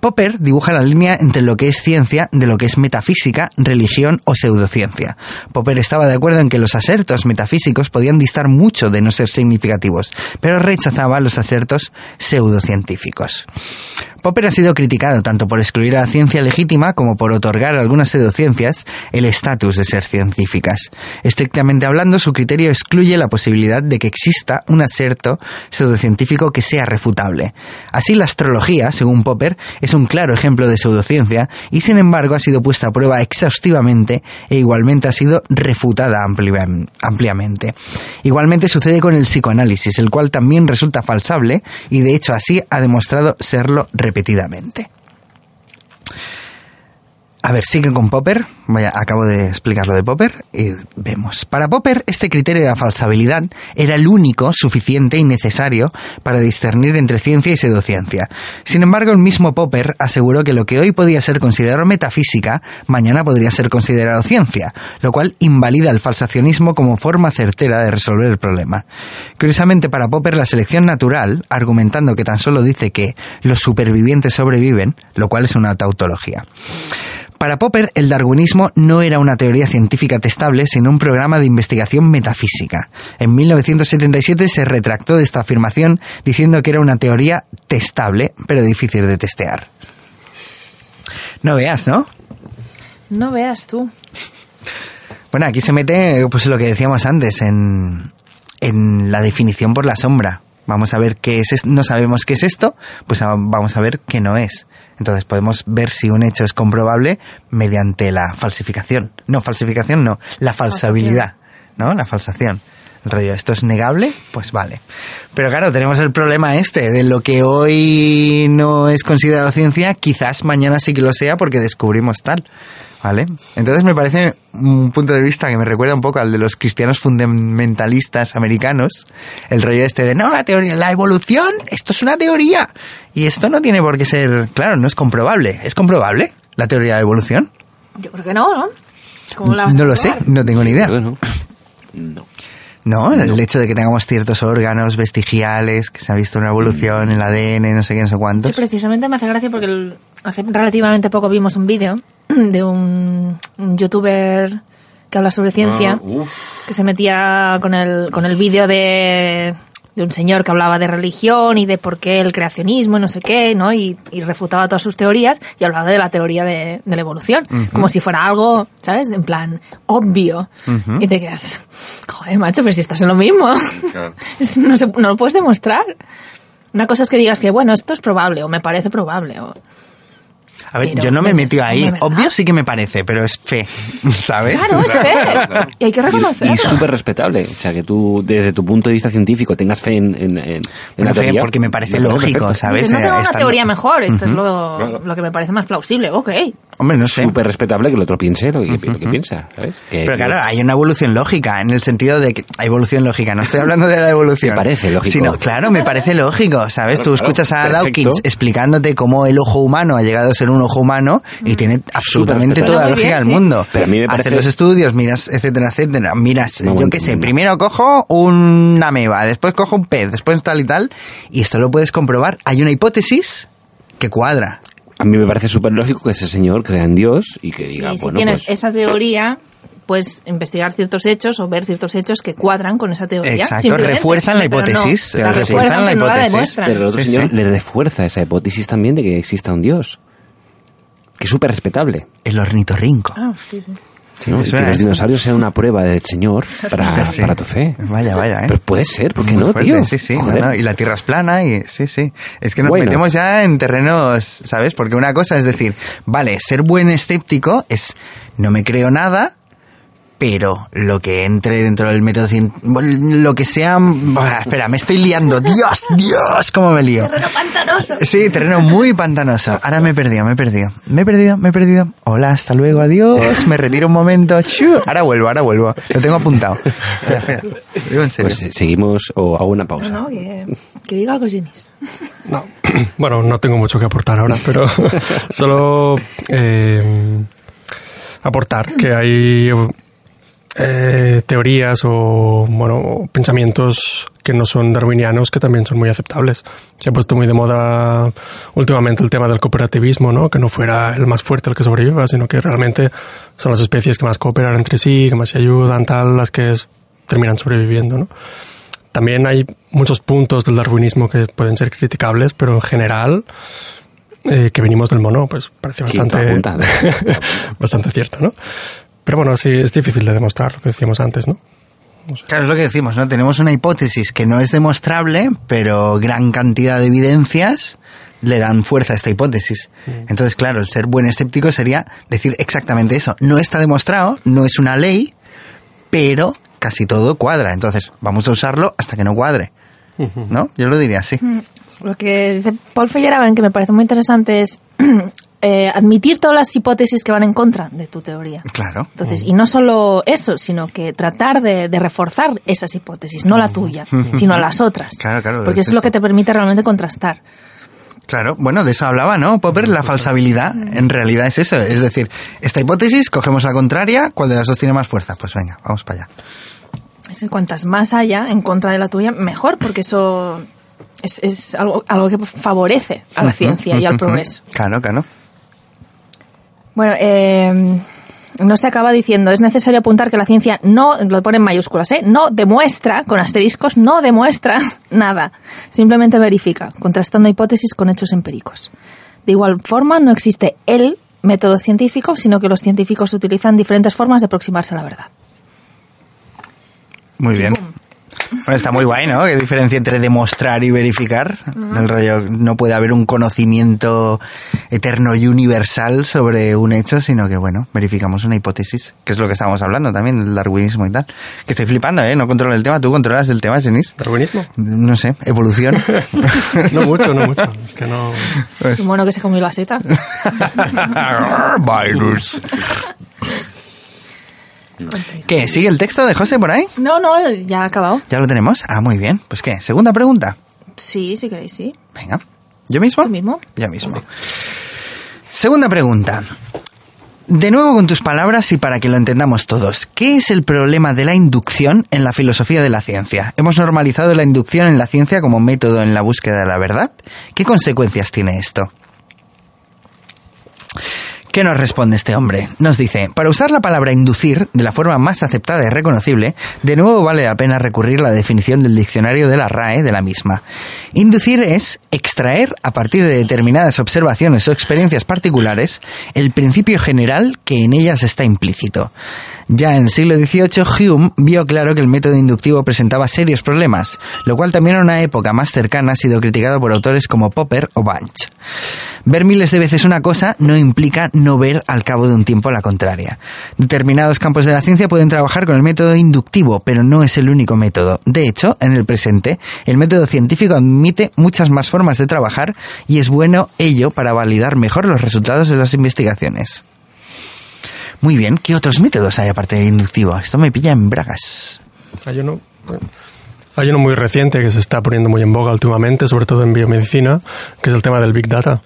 Speaker 3: Popper dibuja la línea entre lo que es ciencia de lo que es metafísica, religión o pseudociencia. Popper estaba de acuerdo en que los asertos metafísicos podían distar mucho de no ser significativos, pero rechazaba los asertos pseudocientíficos. Popper ha sido criticado tanto por excluir a la ciencia legítima como por otorgar a algunas pseudociencias el estatus de ser científicas. Estrictamente hablando, su criterio excluye la posibilidad de que exista un aserto pseudocientífico que sea refutable. Así, la astrología, según Popper, es un claro ejemplo de pseudociencia y, sin embargo, ha sido puesta a prueba exhaustivamente e igualmente ha sido refutada amplia- ampliamente. Igualmente sucede con el psicoanálisis, el cual también resulta falsable y, de hecho, así ha demostrado serlo repetidamente. A ver, sigue con Popper. Vaya, acabo de explicar lo de Popper y vemos. Para Popper, este criterio de falsabilidad era el único suficiente y necesario para discernir entre ciencia y pseudociencia. Sin embargo, el mismo Popper aseguró que lo que hoy podía ser considerado metafísica, mañana podría ser considerado ciencia, lo cual invalida el falsacionismo como forma certera de resolver el problema. Curiosamente, para Popper, la selección natural, argumentando que tan solo dice que los supervivientes sobreviven, lo cual es una tautología. Para Popper, el darwinismo no era una teoría científica testable, sino un programa de investigación metafísica. En 1977 se retractó de esta afirmación diciendo que era una teoría testable, pero difícil de testear. No veas, ¿no?
Speaker 2: No veas tú.
Speaker 3: Bueno, aquí se mete pues lo que decíamos antes en, en la definición por la sombra. Vamos a ver qué es, no sabemos qué es esto, pues a- vamos a ver qué no es. Entonces podemos ver si un hecho es comprobable mediante la falsificación. No, falsificación no, la falsabilidad, ¿no? La falsación. El rollo, esto es negable, pues vale. Pero claro, tenemos el problema este, de lo que hoy no es considerado ciencia, quizás mañana sí que lo sea porque descubrimos tal. ¿Vale? Entonces me parece un punto de vista que me recuerda un poco al de los cristianos fundamentalistas americanos, el rollo este de, no, la teoría, la evolución, esto es una teoría. Y esto no tiene por qué ser, claro, no es comprobable. ¿Es comprobable la teoría de la evolución?
Speaker 2: Yo creo que no, ¿no? ¿Cómo la vas a
Speaker 3: No lo sé, no tengo ni idea.
Speaker 1: Bueno, no.
Speaker 3: No, el hecho de que tengamos ciertos órganos vestigiales, que se ha visto una evolución, el ADN, no sé qué, no sé
Speaker 2: Sí,
Speaker 3: cuántos.
Speaker 2: precisamente me hace gracia porque el- hace relativamente poco vimos un vídeo de un, un youtuber que habla sobre ciencia
Speaker 1: Ah, uf.
Speaker 2: que se metía con el, con el vídeo de, de un señor que hablaba de religión y de por qué el creacionismo y no sé qué, ¿no? Y, y refutaba todas sus teorías y hablaba de la teoría de, de la evolución, como si fuera algo, ¿sabes? En plan, obvio. Y te quedas, joder, macho, pero si estás en lo mismo. No, se- no lo puedes demostrar. Una cosa es que digas que, bueno, esto es probable o me parece probable. O...
Speaker 3: A ver,
Speaker 2: Pero,
Speaker 3: yo no me he metido ahí.
Speaker 2: una.
Speaker 3: Obvio sí que me parece, pero es fe, ¿sabes?
Speaker 2: Claro, es fe. Y hay que
Speaker 1: Y,
Speaker 2: reconocerlo.
Speaker 1: y súper respetable. O sea, que tú, desde tu punto de vista científico, tengas fe en, en, en- la
Speaker 3: fe,
Speaker 1: teoría.
Speaker 3: porque me parece
Speaker 1: me
Speaker 3: lógico,
Speaker 1: perfecto.
Speaker 3: ¿sabes?
Speaker 2: Dices, no tengo una
Speaker 3: Estando-
Speaker 2: teoría mejor, esto es lo,
Speaker 1: Claro.
Speaker 2: lo que me parece más plausible. Ok.
Speaker 3: Hombre, no sé.
Speaker 1: Súper respetable que el otro piense lo que, lo que piensa, ¿sabes? Que-
Speaker 3: Pero claro, hay una evolución lógica, en el sentido de que hay evolución lógica. No estoy hablando de la evolución.
Speaker 1: ¿Te parece lógico?
Speaker 3: Sino, claro, me parece lógico, ¿sabes? Tú escuchas a
Speaker 1: perfecto.
Speaker 3: Dawkins explicándote cómo el ojo humano ha llegado a ser un ojo humano y tiene absolutamente toda la lógica
Speaker 2: bien,
Speaker 3: del
Speaker 2: sí.
Speaker 3: mundo.
Speaker 1: Pero a mí me
Speaker 3: Haces
Speaker 1: parece-
Speaker 3: los estudios, miras, etcétera, etcétera. Miras,
Speaker 1: No,
Speaker 3: yo qué sé, primero cojo una ameba, después cojo un pez, después tal y tal. Y esto lo puedes comprobar. Hay una hipótesis que cuadra.
Speaker 1: A mí me parece súper lógico que ese señor crea en Dios y que
Speaker 2: Sí,
Speaker 1: diga,
Speaker 2: si
Speaker 1: bueno,
Speaker 2: tienes
Speaker 1: pues,
Speaker 2: esa teoría, puedes investigar ciertos hechos o ver ciertos hechos que cuadran con esa teoría.
Speaker 3: Exacto, refuerzan la
Speaker 2: Pero no,
Speaker 3: hipótesis,
Speaker 2: la
Speaker 1: refuerzan
Speaker 2: refuerzan,
Speaker 3: la
Speaker 2: pero no la
Speaker 3: hipótesis.
Speaker 1: Pero el otro
Speaker 3: Sí,
Speaker 1: señor
Speaker 3: sí.
Speaker 1: le refuerza esa hipótesis también de que exista un Dios. Que es súper respetable.
Speaker 3: El ornitorrinco.
Speaker 2: Ah, sí, sí.
Speaker 1: que los dinosaurios sean una prueba del Señor para,
Speaker 3: Sí,
Speaker 1: para tu fe.
Speaker 3: Vaya, vaya, ¿eh?
Speaker 1: Pero puede ser, ¿por qué
Speaker 3: Muy
Speaker 1: no,
Speaker 3: fuerte,
Speaker 1: tío?
Speaker 3: Sí, sí, no,
Speaker 1: Joder.
Speaker 3: no, y la Tierra es plana y sí, sí. Es que nos
Speaker 1: Bueno.
Speaker 3: metemos ya en terrenos, ¿sabes? Porque una cosa es decir, vale, ser buen escéptico es no me creo nada, pero lo que entre dentro del método lo que sea... Espera, me estoy liando. Dios, Dios, cómo me lío.
Speaker 2: Terreno pantanoso.
Speaker 3: Sí, terreno muy pantanoso. Ahora me he perdido, me he perdido. Me he perdido, me he perdido. Hola, hasta luego, adiós. Me retiro un momento. Ahora vuelvo, ahora vuelvo. Lo tengo apuntado. Espera, espera. Lo digo en serio.
Speaker 1: Pues seguimos o hago una pausa.
Speaker 2: No, no, que, que diga algo, Jenis.
Speaker 4: No. Bueno, no tengo mucho que aportar ahora, pero solo eh, aportar que hay eh, teorías o bueno pensamientos que no son darwinianos que también son muy aceptables. Se ha puesto muy de moda últimamente el tema del cooperativismo, ¿no? Que no fuera el más fuerte el que sobreviva, sino que realmente son las especies que más cooperan entre sí, que más se ayudan, tal, las que es- terminan sobreviviendo, ¿no? También hay muchos puntos del darwinismo que pueden ser criticables, pero en general, eh, que venimos del mono, pues parece
Speaker 1: Sí,
Speaker 4: bastante,
Speaker 1: apunta.
Speaker 4: bastante cierto, ¿no? Pero bueno, sí, es difícil de demostrar lo que decíamos antes, ¿no?
Speaker 3: Claro, es lo que decimos, ¿no? Tenemos una hipótesis que no es demostrable, pero gran cantidad de evidencias le dan fuerza a esta hipótesis. Entonces, claro, el ser buen escéptico sería decir exactamente eso. No está demostrado, no es una ley, pero casi todo cuadra. Entonces, vamos a usarlo hasta que no cuadre. ¿No? Yo lo diría así.
Speaker 2: Lo que dice Paul Feyerabend, que me parece muy interesante, es eh, admitir todas las hipótesis que van en contra de tu teoría.
Speaker 3: Claro.
Speaker 2: Entonces, y no solo eso, sino que tratar de, de reforzar esas hipótesis, no la tuya, sino las otras.
Speaker 3: Claro, claro,
Speaker 2: Porque
Speaker 3: es
Speaker 2: eso es lo que te permite realmente contrastar.
Speaker 3: Claro, bueno, de eso hablaba, ¿no? Popper, la falsabilidad, en realidad es eso. Es decir, esta hipótesis, cogemos la contraria, ¿cuál de las dos tiene más fuerza? Pues venga, vamos para allá.
Speaker 2: Es que cuantas más haya en contra de la tuya, mejor, porque eso es, es algo, algo que favorece a la ciencia y al progreso.
Speaker 3: Claro, claro.
Speaker 2: Bueno, eh, nos te acaba diciendo, es necesario apuntar que la ciencia no, lo pone en mayúsculas, ¿eh? no demuestra, con asteriscos, no demuestra nada. Simplemente verifica, contrastando hipótesis con hechos empíricos. De igual forma, no existe el método científico, sino que los científicos utilizan diferentes formas de aproximarse a la verdad.
Speaker 3: Muy bien. Bueno, está muy guay, ¿no? ¿Qué diferencia entre demostrar y verificar? El rollo, no puede haber un conocimiento eterno y universal sobre un hecho, sino que, bueno, verificamos una hipótesis, que es lo que estábamos hablando también, el darwinismo y tal. Que estoy flipando, ¿eh? No controlo el tema, ¿tú controlas el tema, Senis?
Speaker 4: ¿Darwinismo?
Speaker 3: No sé, evolución.
Speaker 4: No mucho, no mucho. Es que no...
Speaker 2: Qué bueno que se comió la seta.
Speaker 3: Virus. ¿Qué? ¿Sigue el texto de José por ahí?
Speaker 2: No, no, ya ha acabado.
Speaker 3: ¿Ya lo tenemos? Ah, muy bien. Pues qué, segunda pregunta.
Speaker 2: Sí, si queréis, sí.
Speaker 3: Venga. ¿Yo mismo?
Speaker 2: Tú mismo.
Speaker 3: Yo mismo. Segunda pregunta. De nuevo con tus palabras y para que lo entendamos todos, ¿qué es el problema de la inducción en la filosofía de la ciencia? Hemos normalizado la inducción en la ciencia como método en la búsqueda de la verdad. ¿Qué consecuencias tiene esto? ¿Qué nos responde este hombre? Nos dice, para usar la palabra inducir de la forma más aceptada y reconocible, de nuevo vale la pena recurrir a la definición del diccionario de la RAE de la misma. Inducir es extraer, a partir de determinadas observaciones o experiencias particulares, el principio general que en ellas está implícito. Ya en el siglo XVIII, Hume vio claro que el método inductivo presentaba serios problemas, lo cual también en una época más cercana ha sido criticado por autores como Popper o Bunch. Ver miles de veces una cosa no implica no ver al cabo de un tiempo la contraria. Determinados campos de la ciencia pueden trabajar con el método inductivo, pero no es el único método. De hecho, en el presente, el método científico admite muchas más formas de trabajar y es bueno ello para validar mejor los resultados de las investigaciones. Muy bien, ¿qué otros métodos hay aparte del inductivo? Esto me pilla en bragas.
Speaker 4: Hay uno, muy reciente que se está poniendo muy en boga últimamente, sobre todo en biomedicina, que es el tema del Big Data.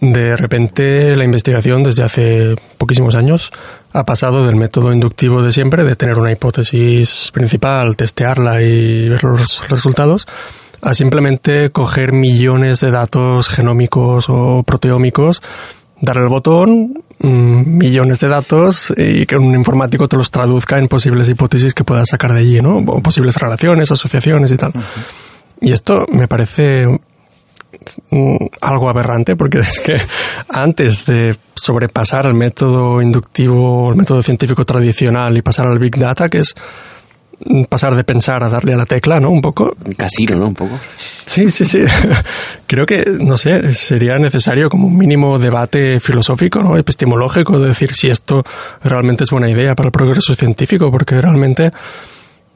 Speaker 4: De repente la investigación desde hace poquísimos años ha pasado del método inductivo de siempre, de tener una hipótesis principal, testearla y ver los resultados, a simplemente coger millones de datos genómicos o proteómicos, darle el botón, mm, millones de datos y que un informático te los traduzca en posibles hipótesis que puedas sacar de allí, ¿no? O posibles relaciones, asociaciones y tal. Y esto me parece mm, algo aberrante porque es que antes de sobrepasar el método inductivo, el método científico tradicional y pasar al Big Data, que es pasar de pensar a darle a la tecla, ¿no? Un poco.
Speaker 1: Casino, ¿no? Un poco.
Speaker 4: Sí, sí, sí. Creo que, no sé, sería necesario como un mínimo debate filosófico, ¿no? Epistemológico, de decir si esto realmente es buena idea para el progreso científico, porque realmente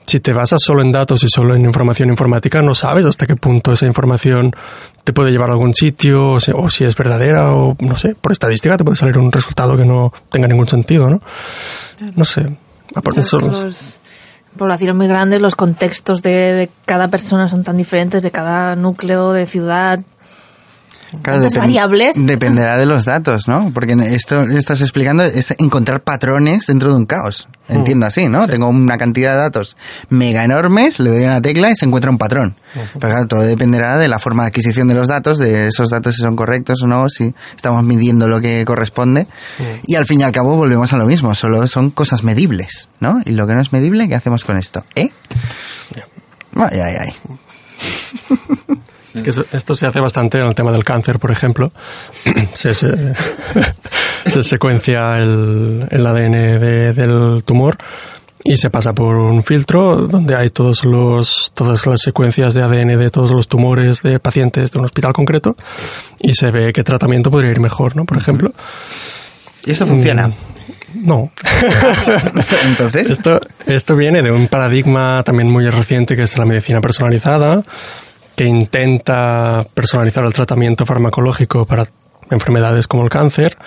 Speaker 4: si te basas solo en datos y solo en información informática, no sabes hasta qué punto esa información te puede llevar a algún sitio, o si, o si es verdadera, o no sé, por estadística te puede salir un resultado que no tenga ningún sentido, ¿no? No sé. Aparte,
Speaker 2: los- poblaciones muy grandes, los contextos de, de cada persona son tan diferentes, de cada núcleo de ciudad.
Speaker 3: Claro,
Speaker 2: variables.
Speaker 3: Dependerá de los datos, ¿no? Porque esto que estás explicando es encontrar patrones dentro de un caos. Entiendo así, ¿no? Tengo una cantidad de datos mega enormes, le doy una tecla y se encuentra un patrón. Pero claro, todo dependerá de la forma de adquisición de los datos, de esos datos si son correctos o no, si estamos midiendo lo que corresponde. Y al fin y al cabo volvemos a lo mismo, solo son cosas medibles, ¿no? Y lo que no es medible, ¿qué hacemos con esto? ¿Eh? Ay, ay, ay.
Speaker 4: Es que eso- esto se hace bastante en el tema del cáncer, por ejemplo. se, se, se secuencia el, el ADN de- del tumor y se pasa por un filtro donde hay todos los, todas las secuencias de ADN de todos los tumores de pacientes de un hospital concreto y se ve qué tratamiento podría ir mejor, ¿no? Por ejemplo.
Speaker 3: ¿Y esto funciona?
Speaker 4: Mm, No.
Speaker 3: Entonces,
Speaker 4: Esto, esto viene de un paradigma también muy reciente que es la medicina personalizada, que intenta personalizar el tratamiento farmacológico para enfermedades como el cáncer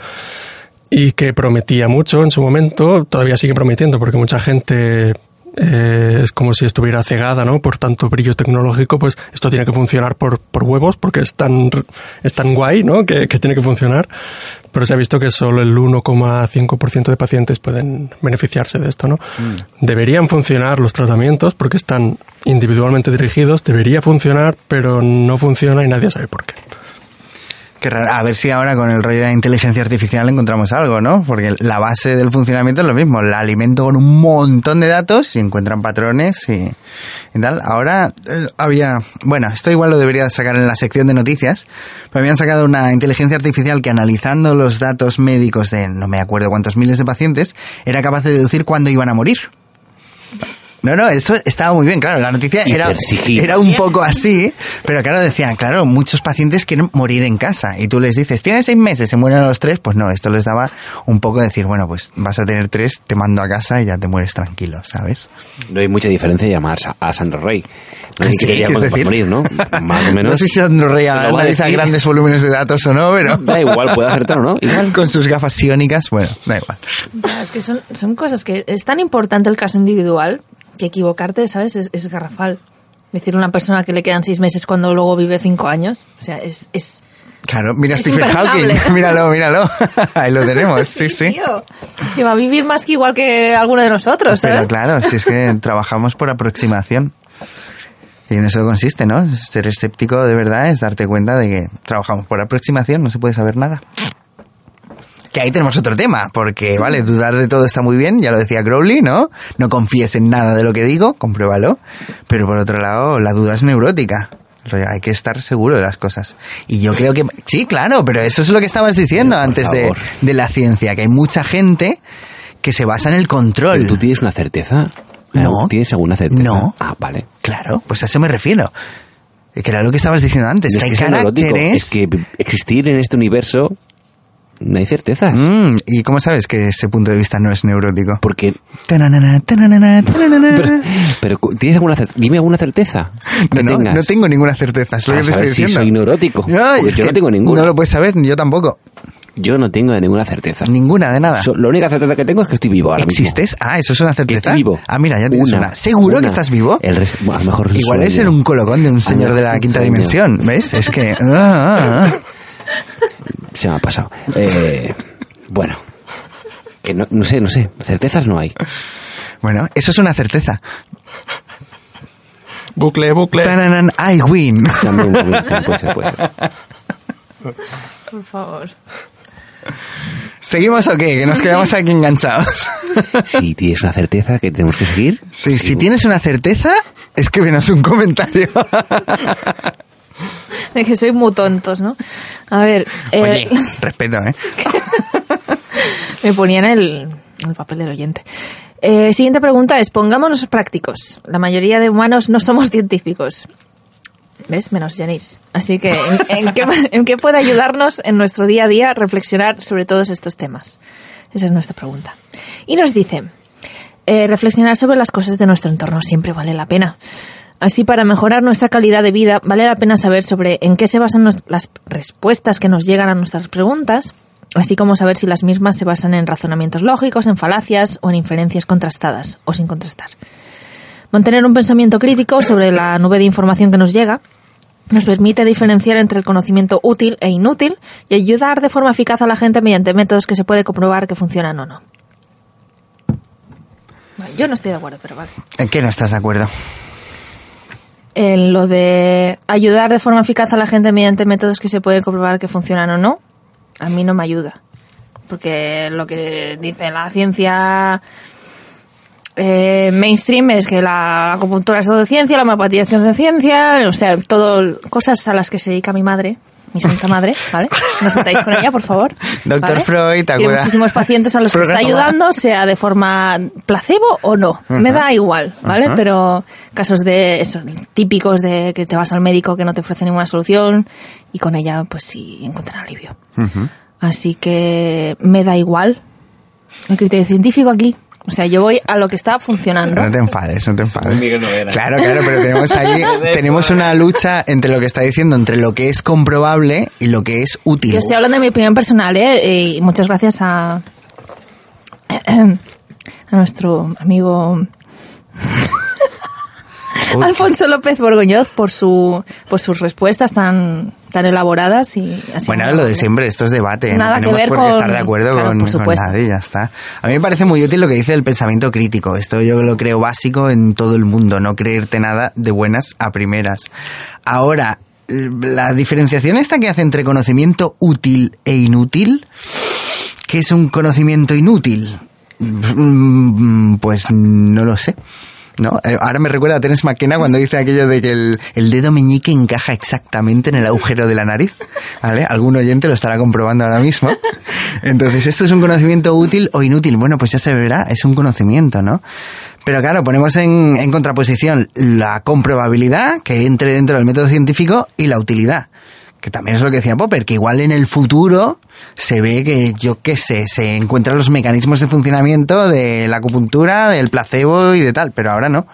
Speaker 4: y que prometía mucho en su momento, todavía sigue prometiendo porque mucha gente eh, es como si estuviera cegada ¿no? por tanto brillo tecnológico, pues esto tiene que funcionar por, por huevos porque es tan, es tan guay ¿no? que, que tiene que funcionar. Pero se ha visto que solo el 1,5% de pacientes pueden beneficiarse de esto. ¿no? Deberían funcionar los tratamientos porque están individualmente dirigidos, debería funcionar, pero no funciona y nadie sabe por qué.
Speaker 3: Qué raro. A ver si ahora con el rollo de la inteligencia artificial encontramos algo, ¿no? Porque la base del funcionamiento es lo mismo. La alimento con un montón de datos y encuentran patrones y, tal. Ahora eh, había... Bueno, esto igual lo debería sacar en la sección de noticias. Pero habían sacado una inteligencia artificial que analizando los datos médicos de no me acuerdo cuántos miles de pacientes, era capaz de deducir cuándo iban a morir. No, no, esto estaba muy bien, claro. La noticia era, era un poco así, pero claro, decían, claro, muchos pacientes quieren morir en casa y tú les dices, tienes seis meses, se mueren a los tres, pues no, esto les daba un poco de decir, bueno, pues vas a tener tres, te mando a casa y ya te mueres tranquilo, ¿sabes?
Speaker 1: No hay mucha diferencia llamar a, a Sandro Rey. No hay
Speaker 3: Sí,
Speaker 1: que
Speaker 3: es
Speaker 1: cuando va a
Speaker 3: decir,
Speaker 1: morir, ¿no? Más o menos.
Speaker 3: No sé si Sandro Rey analiza
Speaker 1: decir.
Speaker 3: grandes volúmenes de datos o no, pero
Speaker 1: Da igual, puede acertar o no. Igual.
Speaker 3: con sus gafas siónicas, bueno, da igual.
Speaker 2: Ya, es que son, son cosas que es tan importante el caso individual que equivocarte, ¿sabes? Es, es garrafal. Decir a una persona que le quedan seis meses cuando luego vive cinco años, o sea, es... es
Speaker 3: Claro, mira
Speaker 2: Es
Speaker 3: Stephen Hawking, míralo, míralo. Ahí lo tenemos, sí, sí.
Speaker 2: Tío, que va a vivir más que igual que alguno de nosotros, ¿sabes?
Speaker 3: Pero claro, si es que trabajamos por aproximación. Y en eso consiste, ¿no? Ser escéptico de verdad es darte cuenta de que trabajamos por aproximación, no se puede saber nada. Que ahí tenemos otro tema, porque, vale, dudar de todo está muy bien, ya lo decía Crowley, ¿no? No confíes en nada de lo que digo, compruébalo. Pero por otro lado, la duda es neurótica. Hay que estar seguro de las cosas. Y yo creo que... Sí, claro, pero eso es lo que estabas diciendo antes de, de la ciencia, que hay mucha gente que se basa en el control.
Speaker 1: ¿Tú tienes una certeza?
Speaker 3: No.
Speaker 1: ¿Tienes alguna certeza?
Speaker 3: No.
Speaker 1: Ah, vale.
Speaker 3: Claro, pues a eso me refiero. Que era lo que estabas diciendo antes,
Speaker 1: No
Speaker 3: que hay caracteres...
Speaker 1: Es que existir en este universo no hay certezas.
Speaker 3: Mm, ¿Y cómo sabes que ese punto de vista no es neurótico?
Speaker 1: Porque... Pero, pero, ¿tienes alguna certeza? Dime alguna certeza que
Speaker 3: no, no,
Speaker 1: tengas.
Speaker 3: no tengo ninguna certeza, es lo que te estoy
Speaker 1: saber si
Speaker 3: diciendo.
Speaker 1: soy neurótico.
Speaker 3: Ay,
Speaker 1: Porque
Speaker 3: es
Speaker 1: yo no tengo ninguna.
Speaker 3: No lo puedes saber, ni yo tampoco.
Speaker 1: Yo no tengo ninguna certeza.
Speaker 3: Ninguna de nada.
Speaker 1: So- la única certeza que tengo es que estoy vivo ahora mismo.
Speaker 3: ¿Existes? Ah, eso es una certeza.
Speaker 1: estoy vivo.
Speaker 3: Ah, mira, ya tienes una.
Speaker 1: Una.
Speaker 3: ¿Seguro
Speaker 1: Una.
Speaker 3: que estás vivo?
Speaker 1: El resto, bueno, a lo mejor es
Speaker 3: Igual es
Speaker 1: sueño.
Speaker 3: en un colocón de un señor de la
Speaker 1: es
Speaker 3: quinta
Speaker 1: sueño.
Speaker 3: dimensión, ¿ves? Es que... ah, ah, ah.
Speaker 1: Se me ha pasado. Eh, bueno. Que no, no sé, no sé. Certezas no hay.
Speaker 3: Bueno, eso es una certeza.
Speaker 4: Bucle, bucle.
Speaker 3: Tananan, I win.
Speaker 1: También, también, puede ser, puede ser.
Speaker 2: Por favor.
Speaker 3: ¿Seguimos o qué? Que nos quedamos aquí enganchados.
Speaker 1: Si tienes una certeza que tenemos que seguir.
Speaker 3: Sí, si tienes una certeza, escríbenos un comentario.
Speaker 2: De que sois muy tontos, ¿no? A ver, eh,
Speaker 3: Oye, respeto, ¿eh?
Speaker 2: me ponían el, el papel del oyente. Eh, siguiente pregunta es, pongámonos prácticos. La mayoría de humanos no somos científicos. ¿Ves? Menos Janice. Así que, ¿en, en qué, ¿en qué puede ayudarnos en nuestro día a día reflexionar sobre todos estos temas? Esa es nuestra pregunta. Y nos dice, eh, reflexionar sobre las cosas de nuestro entorno siempre vale la pena. Así, para mejorar nuestra calidad de vida, vale la pena saber sobre en qué se basan las respuestas que nos llegan a nuestras preguntas, así como saber si las mismas se basan en razonamientos lógicos, en falacias o en inferencias contrastadas o sin contrastar. Mantener un pensamiento crítico sobre la nube de información que nos llega nos permite diferenciar entre el conocimiento útil e inútil y ayudar de forma eficaz a la gente mediante métodos que se puede comprobar que funcionan o no. Yo no estoy de acuerdo, pero vale.
Speaker 3: ¿En qué no estás de acuerdo?
Speaker 2: En lo de ayudar de forma eficaz a la gente mediante métodos que se puede comprobar que funcionan o no, a mí no me ayuda. Porque lo que dice la ciencia eh, mainstream es que la acupuntura es pseudociencia, la homeopatía es ciencia, o sea, todo cosas a las que se dedica mi madre, mi santa madre, ¿vale? No os metáis con ella, por favor.
Speaker 3: Doctor
Speaker 2: ¿vale?
Speaker 3: Freud, ¿te acuerdas?
Speaker 2: muchísimos pacientes a los que está ayudando, sea de forma placebo o no. Me da igual, ¿vale? Pero casos de eso, típicos de que te vas al médico que no te ofrece ninguna solución y con ella, pues sí, encuentran alivio. Así que me da igual el criterio científico aquí. O sea, yo voy a lo que está funcionando.
Speaker 3: No te enfades, no te enfades. Claro, claro, pero tenemos ahí, tenemos una lucha entre lo que está diciendo, entre lo que es comprobable y lo que es útil.
Speaker 2: Yo estoy hablando de mi opinión personal, ¿eh? Y muchas gracias a, a nuestro amigo Alfonso López Borgoñoz por su por sus respuestas tan tan elaboradas y así.
Speaker 3: Bueno, lo de siempre, esto es debate.
Speaker 2: Nada
Speaker 3: no
Speaker 2: que
Speaker 3: tenemos
Speaker 2: ver
Speaker 3: por qué
Speaker 2: con-
Speaker 3: estar de acuerdo
Speaker 2: claro,
Speaker 3: con,
Speaker 2: por
Speaker 3: con nadie, ya está. A mí me parece muy útil lo que dice el pensamiento crítico. Esto yo lo creo básico en todo el mundo, no creerte nada de buenas a primeras. Ahora, la diferenciación esta que hace entre conocimiento útil e inútil, ¿qué es un conocimiento inútil? Mm, Pues no lo sé. ¿No? Eh, Ahora me recuerda a Terence McKenna cuando dice aquello de que el, el dedo meñique encaja exactamente en el agujero de la nariz. ¿Vale? Algún oyente lo estará comprobando ahora mismo. Entonces, ¿esto es un conocimiento útil o inútil? Bueno, pues ya se verá, es un conocimiento, ¿no? Pero claro, ponemos en, en contraposición la comprobabilidad que entre dentro del método científico y la utilidad. Que también es lo que decía Popper, que igual en el futuro se ve que, yo qué sé, se encuentran los mecanismos de funcionamiento de la acupuntura, del placebo y de tal, pero ahora no.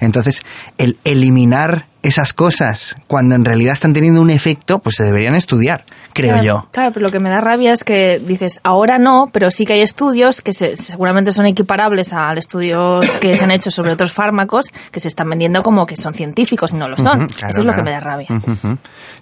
Speaker 3: Entonces, el eliminar esas cosas cuando en realidad están teniendo un efecto, pues se deberían estudiar, creo
Speaker 2: Claro,
Speaker 3: yo.
Speaker 2: Claro, pero lo que me da rabia es que dices, ahora no, pero sí que hay estudios que se- seguramente son equiparables a estudios que se han hecho sobre otros fármacos que se están vendiendo como que son científicos y no lo son.
Speaker 3: Claro,
Speaker 2: Eso es lo que me da rabia.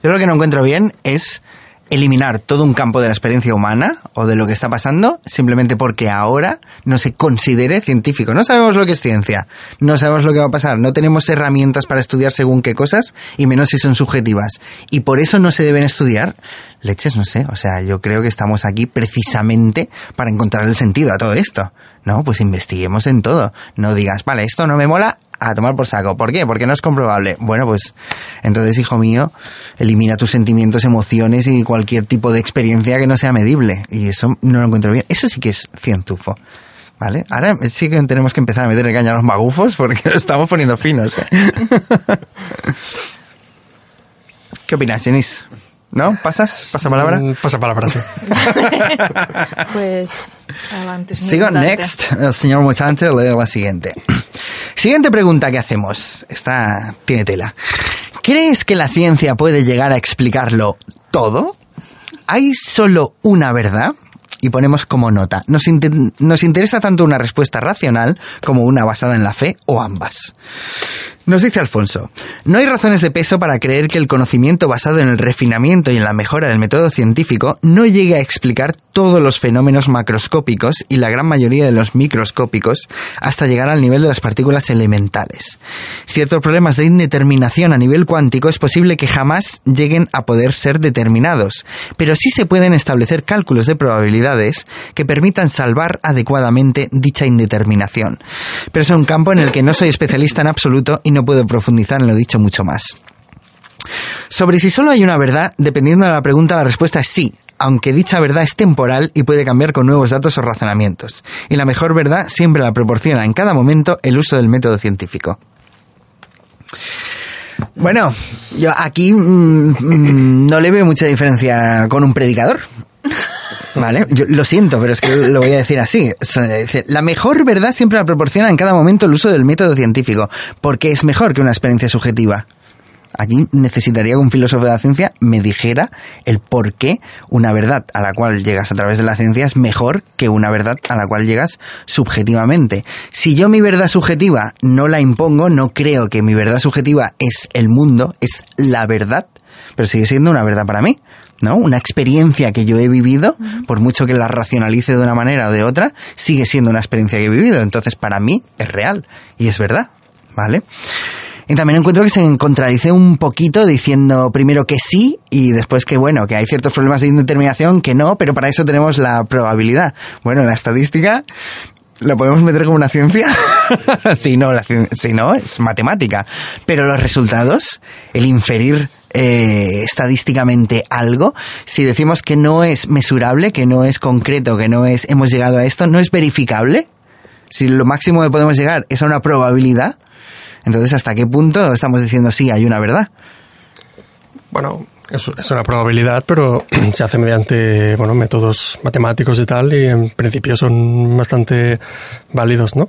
Speaker 3: Yo lo que no encuentro bien es eliminar todo un campo de la experiencia humana o de lo que está pasando simplemente porque ahora no se considere científico. No sabemos lo que es ciencia, no sabemos lo que va a pasar, no tenemos herramientas para estudiar según qué cosas y menos si son subjetivas. Y por eso no se deben estudiar. Leches, no sé, o sea, yo creo que estamos aquí precisamente para encontrar el sentido a todo esto. No, pues investiguemos en todo. No digas, vale, esto no me mola, a tomar por saco. ¿Por qué? Porque no es comprobable. Bueno, pues entonces, hijo mío, elimina tus sentimientos, emociones y cualquier tipo de experiencia que no sea medible. Y eso no lo encuentro bien. Eso sí que es cientufo. ¿Vale? Ahora sí que tenemos que empezar a meterle caña a los magufos porque estamos poniendo finos. ¿eh? ¿Qué opinas, Jenis? ¿No? ¿Pasas? ¿Pasa palabra?
Speaker 4: Mm, Pasa palabra, sí.
Speaker 2: Pues, adelante. señor
Speaker 3: Sigo
Speaker 2: Dante.
Speaker 3: next. El señor Mutante lee la siguiente. Siguiente pregunta que hacemos. Esta tiene tela. ¿Crees que la ciencia puede llegar a explicarlo todo? ¿Hay solo una verdad? Y ponemos como nota. Nos, nos interesa tanto una respuesta racional como una basada en la fe o ambas. Nos dice Alfonso, no hay razones de peso para creer que el conocimiento basado en el refinamiento y en la mejora del método científico no llegue a explicar todos los fenómenos macroscópicos y la gran mayoría de los microscópicos hasta llegar al nivel de las partículas elementales. Ciertos problemas de indeterminación a nivel cuántico es posible que jamás lleguen a poder ser determinados, pero sí se pueden establecer cálculos de probabilidades que permitan salvar adecuadamente dicha indeterminación. Pero es un campo en el que no soy especialista en absoluto y puedo profundizar en lo dicho mucho más. Sobre si solo hay una verdad, dependiendo de la pregunta, la respuesta es sí. aunque dicha verdad es temporal y puede cambiar con nuevos datos o razonamientos. Y la mejor verdad siempre la proporciona en cada momento el uso del método científico. Bueno, yo aquí mm, mm, no le veo mucha diferencia con un predicador. Vale, yo lo siento, pero es que lo voy a decir así. La mejor verdad siempre la proporciona en cada momento el uso del método científico, porque es mejor que una experiencia subjetiva. Aquí necesitaría que un filósofo de la ciencia me dijera el por qué una verdad a la cual llegas a través de la ciencia es mejor que una verdad a la cual llegas subjetivamente. Si yo mi verdad subjetiva no la impongo, no creo que mi verdad subjetiva es el mundo, es la verdad, pero sigue siendo una verdad para mí. ¿No? Una experiencia que yo he vivido, por mucho que la racionalice de una manera o de otra, sigue siendo una experiencia que he vivido. Entonces, para mí es real y es verdad, ¿vale? Y también encuentro que se contradice un poquito diciendo primero que sí y después que bueno, que hay ciertos problemas de indeterminación que no, pero para eso tenemos la probabilidad. Bueno, la estadística ¿La podemos meter como una ciencia? si no, la si no, es matemática. Pero los resultados, el inferir eh, estadísticamente algo, si decimos que no es mesurable, que no es concreto, que no es hemos llegado a esto, no es verificable, si lo máximo que podemos llegar es a una probabilidad, entonces ¿hasta qué punto estamos diciendo sí, hay una verdad?
Speaker 4: Bueno, es, una probabilidad, pero se hace mediante bueno, métodos matemáticos y tal, y en principio son bastante válidos, ¿no?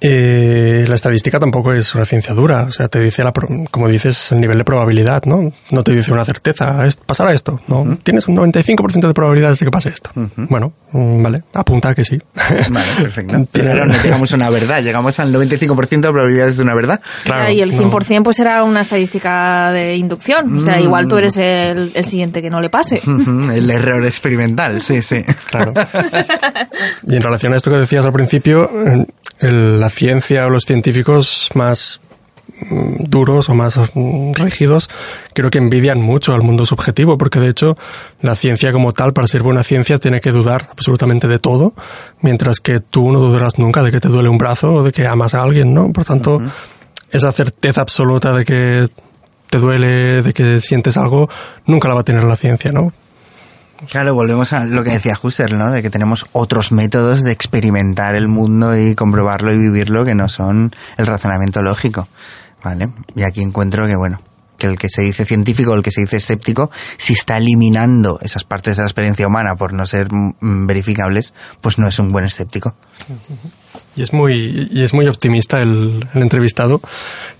Speaker 4: Eh, la estadística tampoco es una ciencia dura, o sea, te dice, la, pro- como dices, el nivel de probabilidad, ¿no? No te dice una certeza, es- pasará esto, ¿no? Tienes un 95% de probabilidades de que pase esto. Bueno, mm, vale, apunta que sí.
Speaker 3: Vale, perfecto.
Speaker 4: Tiene-
Speaker 3: Pero no llegamos a una verdad, llegamos al 95% de probabilidades de una verdad.
Speaker 4: Claro,
Speaker 2: y el
Speaker 4: no.
Speaker 2: 100% pues era una estadística de inducción. O sea, igual tú eres el, el siguiente que no le pase.
Speaker 3: El error experimental, sí, sí.
Speaker 4: Claro. Y en relación a esto que decías al principio, eh, el- la ciencia o los científicos más mm, duros o más mm, rígidos creo que envidian mucho al mundo subjetivo porque de hecho la ciencia como tal para ser buena ciencia tiene que dudar absolutamente de todo mientras que tú no dudarás nunca de que te duele un brazo o de que amas a alguien no por tanto esa certeza absoluta de que te duele de que sientes algo nunca la va a tener la ciencia no
Speaker 3: Claro, volvemos a lo que decía Husserl, ¿no? De que tenemos otros métodos de experimentar el mundo y comprobarlo y vivirlo que no son el razonamiento lógico, ¿vale? Y aquí encuentro que, bueno, que el que se dice científico el que se dice escéptico, si está eliminando esas partes de la experiencia humana por no ser mm, verificables, pues no es un buen escéptico.
Speaker 4: Y es muy, y es muy optimista el entrevistado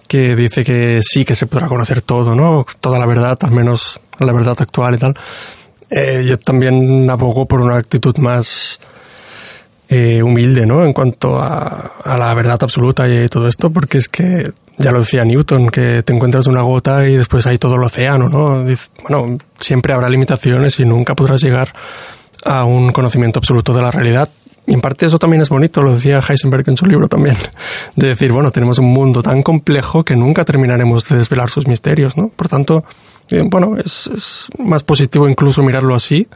Speaker 4: que dice que sí que se podrá conocer todo, ¿no? Toda la verdad, al menos la verdad actual y tal. Eh, yo también abogo por una actitud más eh, humilde, ¿no? En cuanto a, a la verdad absoluta y todo esto, porque es que ya lo decía Newton, que te encuentras una gota y después hay todo el océano, ¿no? Bueno, siempre habrá limitaciones y nunca podrás llegar a un conocimiento absoluto de la realidad. Y en parte eso también es bonito, lo decía Heisenberg en su libro también, de decir, bueno, tenemos un mundo tan complejo que nunca terminaremos de desvelar sus misterios, ¿no? Por tanto, eh, bueno, es, es más positivo incluso mirarlo así,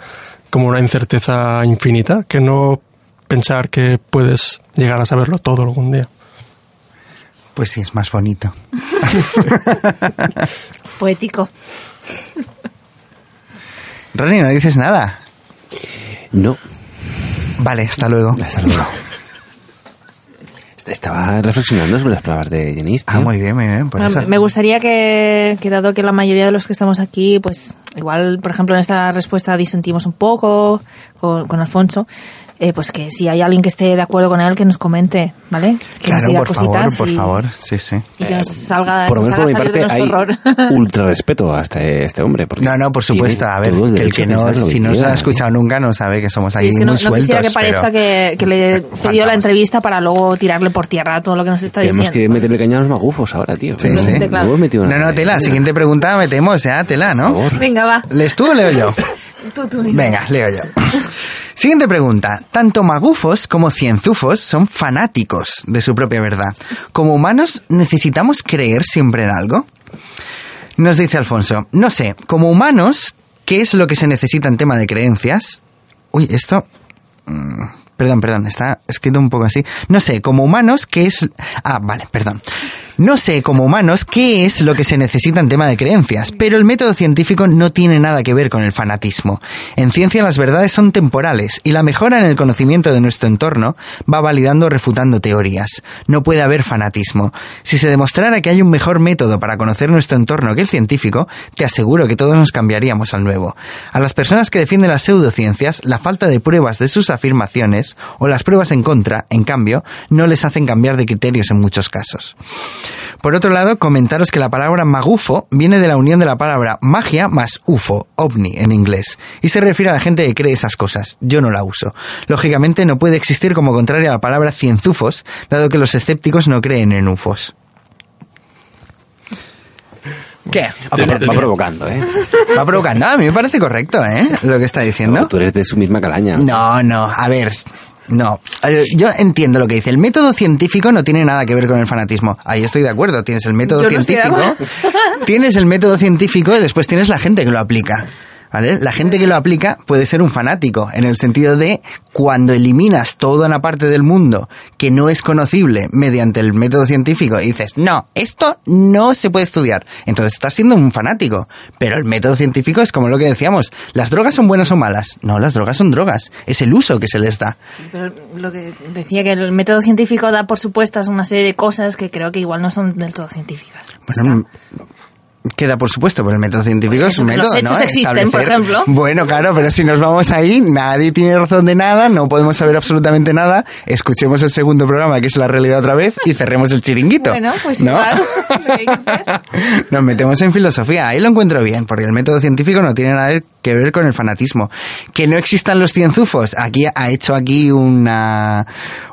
Speaker 4: como una incerteza infinita, que no pensar que puedes llegar a saberlo todo algún día.
Speaker 3: Pues sí, es más bonito.
Speaker 2: Poético.
Speaker 3: Ronnie, no dices nada.
Speaker 1: No,
Speaker 3: Vale, hasta luego.
Speaker 1: hasta luego. Est- Estaba reflexionando sobre las palabras de Jenis.
Speaker 3: Ah, muy bien, muy bien. Por
Speaker 2: Bueno,
Speaker 3: eso.
Speaker 2: Me gustaría que, que dado que la mayoría de los que estamos aquí, pues igual, por ejemplo, en esta respuesta disentimos un poco con, con Alfonso, eh, pues que si hay alguien que esté de acuerdo con él, que nos comente, ¿vale? Que nos
Speaker 3: Claro,
Speaker 2: diga
Speaker 3: por favor, por
Speaker 2: y-
Speaker 3: favor. Sí, sí.
Speaker 2: Y que nos salga,
Speaker 1: Por lo
Speaker 2: nos
Speaker 1: menos por
Speaker 2: haga
Speaker 1: mi parte hay
Speaker 2: horror.
Speaker 1: ultra respeto hasta este hombre. porque
Speaker 3: No, no, por supuesto. A ver,
Speaker 1: el
Speaker 3: que el
Speaker 1: derecho
Speaker 3: que
Speaker 1: a
Speaker 3: no, si no se ha
Speaker 1: ¿eh?
Speaker 3: escuchado nunca, no sabe que somos
Speaker 2: Sí,
Speaker 3: ahí
Speaker 2: es que no,
Speaker 3: muy
Speaker 2: no
Speaker 3: sueltos.
Speaker 2: quisiera que parezca
Speaker 3: pero-
Speaker 2: que, que le he pedido la entrevista para luego tirarle por tierra todo lo que nos está
Speaker 1: Tenemos que
Speaker 2: diciendo.
Speaker 1: meterle caña a los magufos ahora, tío.
Speaker 3: Sí,
Speaker 1: No,
Speaker 3: sí.
Speaker 1: no
Speaker 3: No, no, tela. Siguiente pregunta metemos ya, tela, ¿no?
Speaker 1: Por favor.
Speaker 2: Venga, va.
Speaker 3: ¿Lees tú o leo yo?
Speaker 2: Tú, tú,
Speaker 3: Venga, leo yo. Siguiente pregunta. Tanto magufos como cienzufos son fanáticos de su propia verdad. Como humanos, ¿necesitamos creer siempre en algo? Nos dice Alfonso, no sé, como humanos, ¿qué es lo que se necesita en tema de creencias? Uy, esto... perdón, perdón, está escrito un poco así. No sé, como humanos, ¿qué es...? Ah, vale, perdón. No sé, como humanos, qué es lo que se necesita en tema de creencias, pero el método científico no tiene nada que ver con el fanatismo. En ciencia las verdades son temporales y la mejora en el conocimiento de nuestro entorno va validando o refutando teorías. No puede haber fanatismo. Si se demostrara que hay un mejor método para conocer nuestro entorno que el científico, te aseguro que todos nos cambiaríamos al nuevo. A las personas que defienden las pseudociencias, la falta de pruebas de sus afirmaciones o las pruebas en contra, en cambio, no les hacen cambiar de criterios en muchos casos. Por otro lado, comentaros que la palabra magufo viene de la unión de la palabra magia más ufo, ovni en inglés, y se refiere a la gente que cree esas cosas. Yo no la uso. Lógicamente no puede existir como contraria a la palabra cienzufos, dado que los escépticos no creen en ufos. ¿Qué?
Speaker 1: Va, va provocando, ¿eh?
Speaker 3: Va provocando. A mí me parece correcto, ¿eh? Lo que está diciendo.
Speaker 1: Tú eres de su misma calaña.
Speaker 3: No, no, a ver. No, Eh, yo entiendo lo que dice. El método científico no tiene nada que ver con el fanatismo. Ahí estoy de acuerdo. Tienes el método
Speaker 2: Yo no
Speaker 3: científico. Tienes el método científico y después tienes la gente que lo aplica. ¿Vale? La gente que lo aplica puede ser un fanático, en el sentido de cuando eliminas toda una parte del mundo que no es conocible mediante el método científico y dices, no, esto no se puede estudiar. Entonces estás siendo un fanático. Pero el método científico es como lo que decíamos, ¿las drogas son buenas o malas? No, las drogas son drogas. Es el uso que se les da.
Speaker 2: Sí, pero lo que decía que el método científico da por supuestas una serie de cosas que creo que igual no son del todo científicas.
Speaker 3: Bueno, queda por supuesto, pero el método científico es un
Speaker 2: que los
Speaker 3: método,
Speaker 2: hechos
Speaker 3: ¿no?
Speaker 2: existen, por ejemplo.
Speaker 3: Bueno, claro, pero si nos vamos ahí, nadie tiene razón de nada, no podemos saber absolutamente nada. Escuchemos el segundo programa, que es la realidad otra vez, y cerremos el chiringuito.
Speaker 2: Bueno, pues
Speaker 3: ¿no? Nos metemos en filosofía, ahí lo encuentro bien, porque el método científico no tiene nada que ver con el fanatismo. Que no existan los cienzufos, aquí ha hecho aquí una,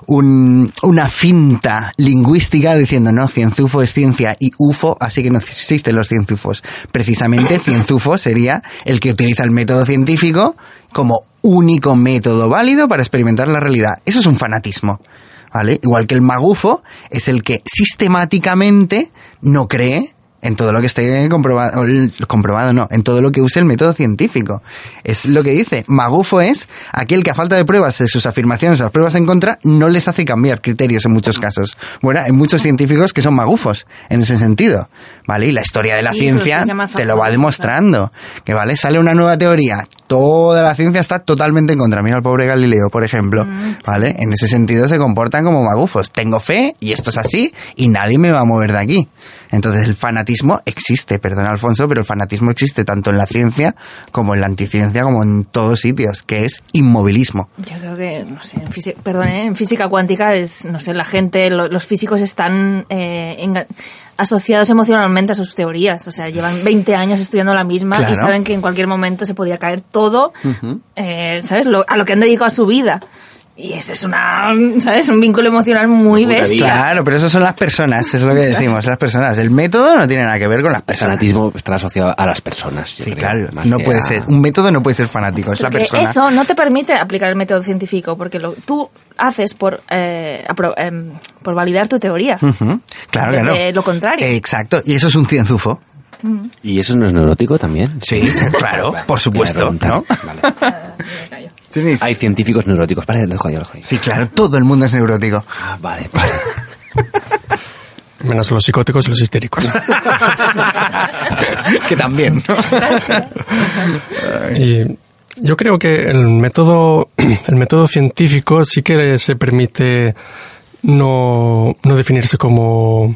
Speaker 3: un- una finta lingüística diciendo, no, cienzufo es ciencia y UFO, así que no existen los cienzufos. Precisamente cienzufo sería el que utiliza el método científico como único método válido para experimentar la realidad. Eso es un fanatismo. ¿Vale? Igual que el magufo es el que sistemáticamente no cree en todo lo que esté comprobado, comprobado no, en todo lo que use el método científico. Es lo que dice. Magufo es aquel que a falta de pruebas de sus afirmaciones o las pruebas en contra no les hace cambiar criterios en muchos casos. Bueno, hay muchos científicos que son magufos en ese sentido. ¿Vale? Y la historia de la
Speaker 2: Sí,
Speaker 3: ciencia te lo va demostrando. Que vale, sale una nueva teoría. Toda la ciencia está totalmente en contra. Mira al pobre Galileo, por ejemplo. ¿Vale? En ese sentido se comportan como magufos. Tengo fe y esto es así y nadie me va a mover de aquí. Entonces el fanatismo existe, perdona Alfonso, pero el fanatismo existe tanto en la ciencia como en la anticiencia, como en todos sitios, que es inmovilismo.
Speaker 2: Yo creo que, no sé, en física, perdón, ¿eh? en física cuántica es, no sé, la gente, lo- los físicos están eh, asociados emocionalmente a sus teorías. O sea, llevan 20 años estudiando la misma
Speaker 3: Claro.
Speaker 2: y saben que en cualquier momento se podía caer todo, eh, ¿sabes? Lo- a lo que han dedicado su vida. Y eso es una, ¿sabes? Un vínculo emocional muy bestia.
Speaker 3: Claro, pero eso son las personas, es lo que decimos, las personas. El método no tiene nada que ver con las
Speaker 1: El
Speaker 3: personas.
Speaker 1: fanatismo está asociado a las personas.
Speaker 3: Sí,
Speaker 1: creo,
Speaker 3: claro, no puede
Speaker 1: a-
Speaker 3: ser. Un método no puede ser fanático, es la persona.
Speaker 2: eso no te permite aplicar el método científico, porque lo, tú haces por, eh, apro- em, por validar tu teoría.
Speaker 3: Claro, claro.
Speaker 2: de lo contrario.
Speaker 3: Exacto, y eso es un cienzufo.
Speaker 1: ¿Y eso no es neurótico también?
Speaker 3: Sí, sí, claro, por supuesto, ¿no?
Speaker 1: Vale.
Speaker 3: Tenéis-
Speaker 1: Hay científicos neuróticos. Vale, lo dejo ahí, lo dejo ahí.
Speaker 3: Sí, claro, todo el mundo es neurótico.
Speaker 1: Ah, vale, vale.
Speaker 4: Menos los psicóticos y los histéricos.
Speaker 3: que también, ¿no?
Speaker 4: Y yo creo que el método, el método científico sí que se permite no, no definirse como,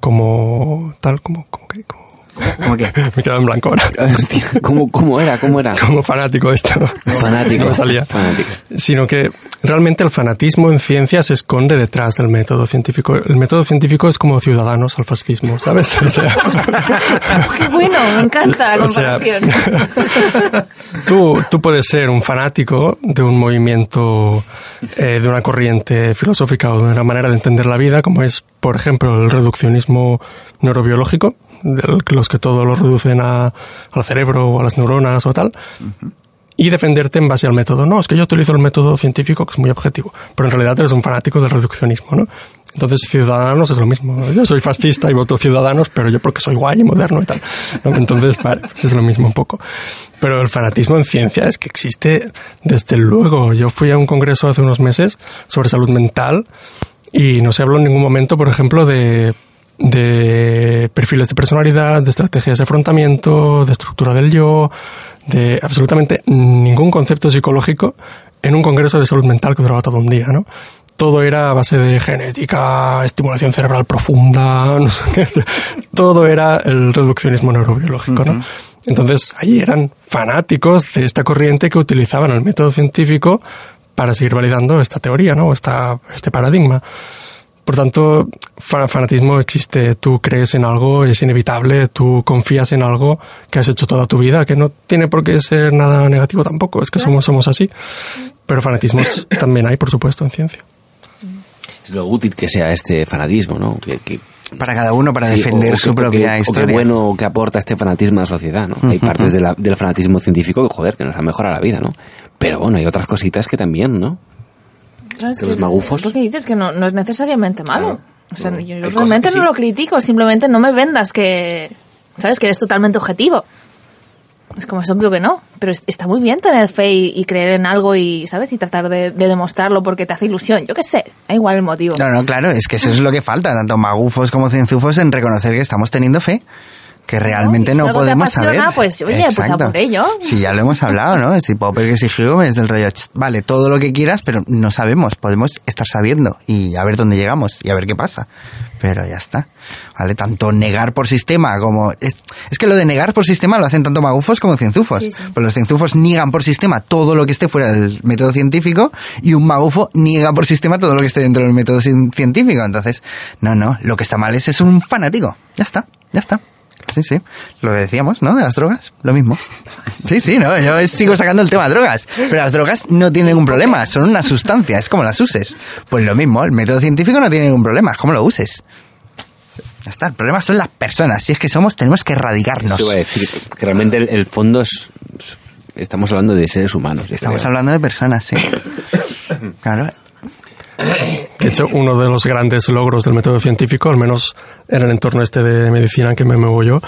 Speaker 4: como tal, como, como que, como-
Speaker 3: Como que,
Speaker 4: me he quedado en blanco ahora.
Speaker 1: Hostia, ¿cómo, ¿Cómo era? ¿Cómo era?
Speaker 4: Como fanático esto.
Speaker 1: Fanático.
Speaker 4: No salía.
Speaker 1: Fanático.
Speaker 4: Sino que realmente el fanatismo en ciencia se esconde detrás del método científico. El método científico es como ciudadanos al fascismo, ¿sabes? O sea,
Speaker 2: Qué bueno, me encanta la
Speaker 4: O sea,
Speaker 2: comparación.
Speaker 4: tú, tú puedes ser un fanático de un movimiento, eh, de una corriente filosófica o de una manera de entender la vida, como es, por ejemplo, el reduccionismo neurobiológico, los que todo lo reducen a- al cerebro o a las neuronas o tal, y defenderte en base al método. No, es que yo utilizo el método científico, que es muy objetivo, pero en realidad eres un fanático del reduccionismo, ¿no? Entonces, Ciudadanos es lo mismo. Yo soy fascista y voto Ciudadanos, pero yo porque soy guay y moderno y tal. Entonces, pues es lo mismo un poco. Pero el fanatismo en ciencia es que existe desde luego. Yo fui a un congreso hace unos meses sobre salud mental y no se habló en ningún momento, por ejemplo, de, de perfiles de personalidad, de estrategias de afrontamiento, de estructura del yo, de absolutamente ningún concepto psicológico en un congreso de salud mental que duraba todo un día, ¿no? Todo era a base de genética, estimulación cerebral profunda, no sé qué, todo era el reduccionismo neurobiológico, ¿no? Entonces, allí eran fanáticos de esta corriente que utilizaban el método científico para seguir validando esta teoría, ¿no? Esta, este paradigma. Por tanto, fa- fanatismo existe. Tú crees en algo, es inevitable. Tú confías en algo que has hecho toda tu vida, que no tiene por qué ser nada negativo tampoco. Es que somos, somos así. Pero fanatismos también hay, por supuesto, en ciencia.
Speaker 1: Es lo útil que sea este fanatismo, ¿no? Que, que-
Speaker 3: Para cada uno, para
Speaker 1: sí,
Speaker 3: defender
Speaker 1: o- o
Speaker 3: su
Speaker 1: que-
Speaker 3: propia
Speaker 1: o que- O
Speaker 3: historia.
Speaker 1: qué bueno que aporta este fanatismo a la sociedad, ¿no? Hay partes de la- del fanatismo científico que, joder, que nos han mejorado la vida, ¿no? Pero bueno, hay otras cositas que también, ¿no?
Speaker 2: Es
Speaker 1: Que los magufos-
Speaker 2: Lo que dices que no, no es necesariamente malo.
Speaker 1: Claro.
Speaker 2: O sea,
Speaker 1: No,
Speaker 2: yo,
Speaker 1: hay
Speaker 2: realmente no
Speaker 1: sí.
Speaker 2: lo critico, simplemente no me vendas que, ¿sabes? Que eres totalmente objetivo. Es como es obvio que no, pero es- está muy bien tener fe y, y creer en algo y, ¿sabes? Y tratar de, de demostrarlo porque te hace ilusión. Yo qué sé, da igual el motivo.
Speaker 3: No, no, claro, es que eso es lo que falta, tanto magufos como cienzufos, en reconocer que estamos teniendo fe. Que realmente no podemos
Speaker 2: apasiona,
Speaker 3: saber.
Speaker 2: pues, oye, pues a por ello.
Speaker 3: Sí, ya lo hemos hablado, ¿no? Si Popper que si Hume es del rollo, "Ch, vale, todo lo que quieras, pero no sabemos, podemos estar sabiendo y a ver dónde llegamos y a ver qué pasa. Pero ya está. ¿Vale? Tanto negar por sistema como... Es, es que lo de negar por sistema lo hacen tanto magufos como cienzufos.
Speaker 2: Sí, sí.
Speaker 3: Pues los cienzufos niegan por sistema todo lo que esté fuera del método científico y un magufo niega por sistema todo lo que esté dentro del método cien- científico. Entonces, no, no, lo que está mal es, es un fanático. Ya está, ya está. Sí, sí. Lo decíamos, ¿no? De las drogas, lo mismo. Sí, sí, no, yo sigo sacando el tema de drogas. Pero las drogas no tienen ningún problema, son una sustancia, es como las uses. Pues lo mismo, el método científico no tiene ningún problema, es como lo uses. Ya está, el problema son las personas. Si es que somos, tenemos que erradicarnos.
Speaker 1: Eso iba a decir, que realmente el, el fondo es... Estamos hablando de seres humanos.
Speaker 3: Estamos
Speaker 1: creo.
Speaker 3: hablando de personas, sí. Claro.
Speaker 4: De hecho, uno de los grandes logros del método científico, al menos en el entorno este de medicina en que me muevo yo,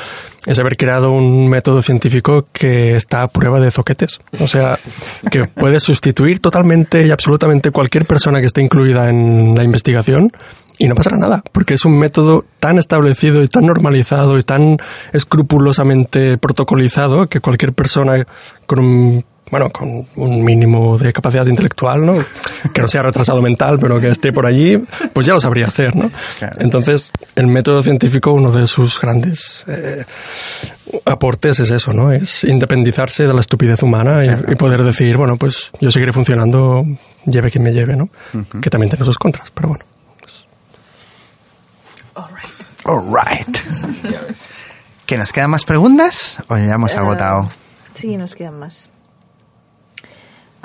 Speaker 4: es haber creado un método científico que está a prueba de zoquetes. O sea, que puede sustituir totalmente y absolutamente cualquier persona que esté incluida en la investigación y no pasará nada, porque es un método tan establecido y tan normalizado y tan escrupulosamente protocolizado que cualquier persona con un bueno, con un mínimo de capacidad intelectual, ¿no? Que no sea retrasado mental, pero que esté por allí, pues ya lo sabría hacer, ¿no? Entonces, el método científico, uno de sus grandes eh, aportes es eso, ¿no? Es independizarse de la estupidez humana y, y poder decir, bueno, pues yo seguiré funcionando, lleve quien me lleve, ¿no? Que también tiene sus contras, pero bueno.
Speaker 3: All right. ¿Que nos quedan más preguntas o ya hemos
Speaker 2: Eh,
Speaker 3: agotado?
Speaker 2: Sí, nos quedan más.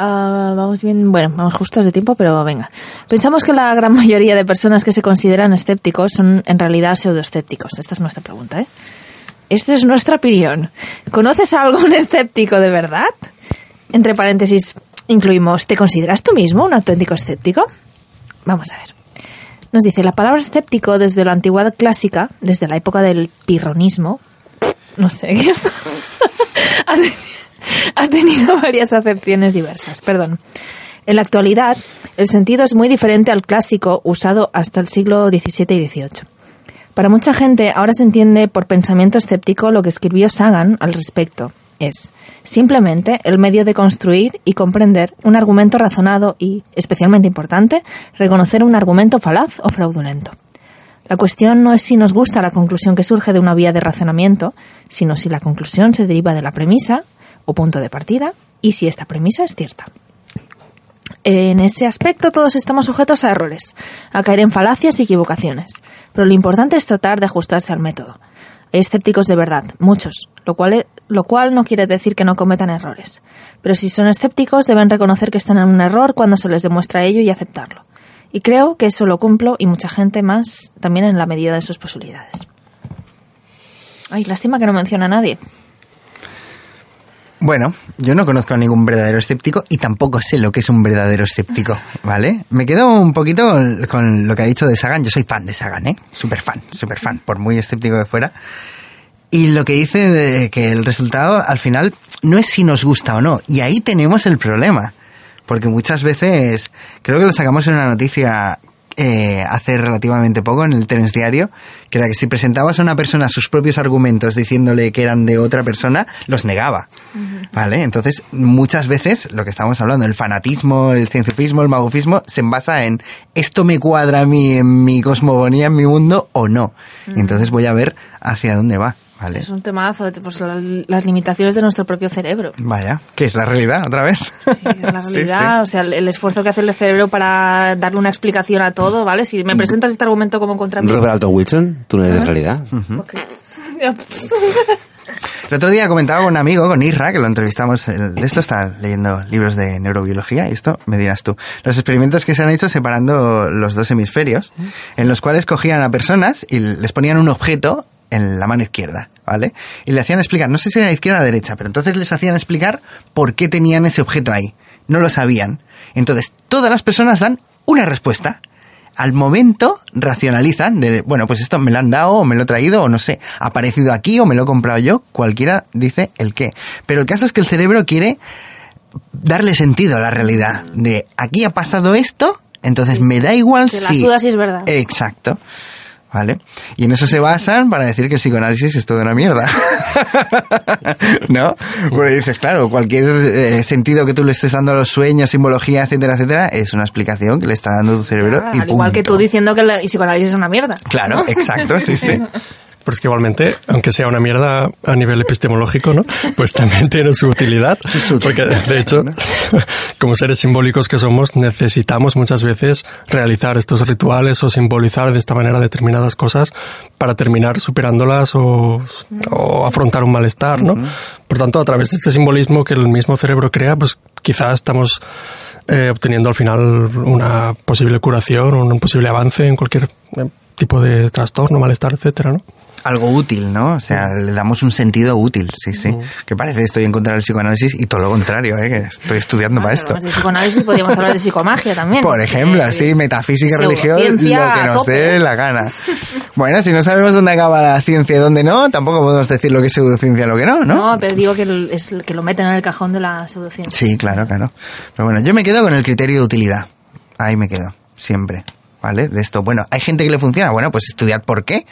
Speaker 2: Ah, vamos bien, bueno, vamos justos de tiempo, pero venga. Pensamos que la gran mayoría de personas que se consideran escépticos son en realidad pseudoescépticos. Esta es nuestra pregunta, ¿eh? Esta es nuestra opinión. ¿Conoces a algún escéptico de verdad? Entre paréntesis, incluimos, ¿te consideras tú mismo un auténtico escéptico? Vamos a ver. Nos dice, la palabra escéptico desde la antigüedad clásica, desde la época del pirronismo, no sé, ¿qué está? ha, teni- ha tenido varias acepciones diversas, perdón. En la actualidad, el sentido es muy diferente al clásico usado hasta el siglo XVII y XVIII. Para mucha gente ahora se entiende por pensamiento escéptico lo que escribió Sagan al respecto. Es simplemente el medio de construir y comprender un argumento razonado y, especialmente importante, reconocer un argumento falaz o fraudulento. La cuestión no es si nos gusta la conclusión que surge de una vía de razonamiento, sino si la conclusión se deriva de la premisa o punto de partida y si esta premisa es cierta. En ese aspecto todos estamos sujetos a errores, a caer en falacias y equivocaciones, pero lo importante es tratar de ajustarse al método. Hay escépticos de verdad, muchos, lo cual, lo cual no quiere decir que no cometan errores. Pero si son escépticos deben reconocer que están en un error cuando se les demuestra ello y aceptarlo. Y creo que eso lo cumplo y mucha gente más también en la medida de sus posibilidades. Ay, lástima que no menciona a nadie.
Speaker 3: Bueno, yo no conozco a ningún verdadero escéptico y tampoco sé lo que es un verdadero escéptico, ¿vale? Me quedo un poquito con lo que ha dicho de Sagan. Yo soy fan de Sagan, ¿eh? Súper fan, súper fan, por muy escéptico que fuera. Y lo que dice de que el resultado al final no es si nos gusta o no. Y ahí tenemos el problema. Porque muchas veces, creo que lo sacamos en una noticia eh, hace relativamente poco en el Tennis Diario, que era que si presentabas a una persona sus propios argumentos diciéndole que eran de otra persona, los negaba. ¿Vale? Entonces, muchas veces lo que estamos hablando, el fanatismo, el cientifismo, el magofismo, se basa en esto me cuadra a mí, en mi cosmogonía, en mi mundo o no. Y entonces voy a ver hacia dónde va. ¿Vale?
Speaker 2: Es un temazo, pues la- las limitaciones de nuestro propio cerebro.
Speaker 3: Vaya, que es la realidad otra vez.
Speaker 2: Sí, es la
Speaker 3: Sí,
Speaker 2: realidad, o sea, el, el esfuerzo que hace el cerebro para darle una explicación a todo, ¿vale? Si me presentas este argumento como contra mí...
Speaker 1: Robert Alton Wilson, tú no eres de realidad.
Speaker 2: ok.
Speaker 3: El otro día comentaba con un amigo, con Isra, que lo entrevistamos, el- de esto está leyendo libros de neurobiología, y esto me dirás tú. Los experimentos que se han hecho separando los dos hemisferios, en los cuales cogían a personas y les ponían un objeto en la mano izquierda, ¿vale? Y le hacían explicar, no sé si era izquierda o derecha, pero entonces les hacían explicar por qué tenían ese objeto ahí. No lo sabían. Entonces, todas las personas dan una respuesta al momento racionalizan de, bueno, pues esto me lo han dado o me lo he traído o no sé, ha aparecido aquí o me lo he comprado yo, cualquiera dice el qué. Pero el caso es que el cerebro quiere darle sentido a la realidad, de aquí ha pasado esto, entonces me da igual
Speaker 2: Se la
Speaker 3: si...
Speaker 2: suda si es verdad.
Speaker 3: Exacto. ¿Vale? Y en eso se basan para decir que el psicoanálisis es toda una mierda. ¿No? Porque dices, claro, cualquier eh, sentido que tú le estés dando a los sueños, simbología, etcétera, etcétera, es una explicación que le está dando tu cerebro y
Speaker 2: al igual que tú diciendo que el psicoanálisis es una mierda.
Speaker 3: Claro, exacto, sí, sí.
Speaker 4: Pero es que igualmente, aunque sea una mierda a nivel epistemológico, ¿no? Pues también tiene su utilidad. Porque, de hecho, como seres simbólicos que somos, necesitamos muchas veces realizar estos rituales o simbolizar de esta manera determinadas cosas para terminar superándolas o, o afrontar un malestar, ¿no? Por tanto, a través de este simbolismo que el mismo cerebro crea, pues quizás estamos eh, obteniendo al final una posible curación un posible avance en cualquier eh, tipo de trastorno, malestar, etcétera, ¿no?
Speaker 3: Algo útil, ¿no? O sea, le damos un sentido útil, sí, sí. Que parece que estoy en contra del psicoanálisis y todo lo contrario, ¿eh? Que estoy estudiando para esto.
Speaker 2: De psicoanálisis podríamos hablar de psicomagia también.
Speaker 3: Por ejemplo,
Speaker 2: Eh,
Speaker 3: sí, metafísica, religión, lo que nos dé la gana. Bueno, si no sabemos dónde acaba la ciencia y dónde no, tampoco podemos decir lo que es pseudociencia y lo que no, ¿no?
Speaker 2: No, pero digo que, es, que lo meten en el cajón de la pseudociencia.
Speaker 3: Sí, claro, claro. Pero bueno, yo me quedo con el criterio de utilidad. Ahí me quedo, siempre. ¿Vale? De esto, bueno, hay gente que le funciona, bueno, pues estudiad por qué.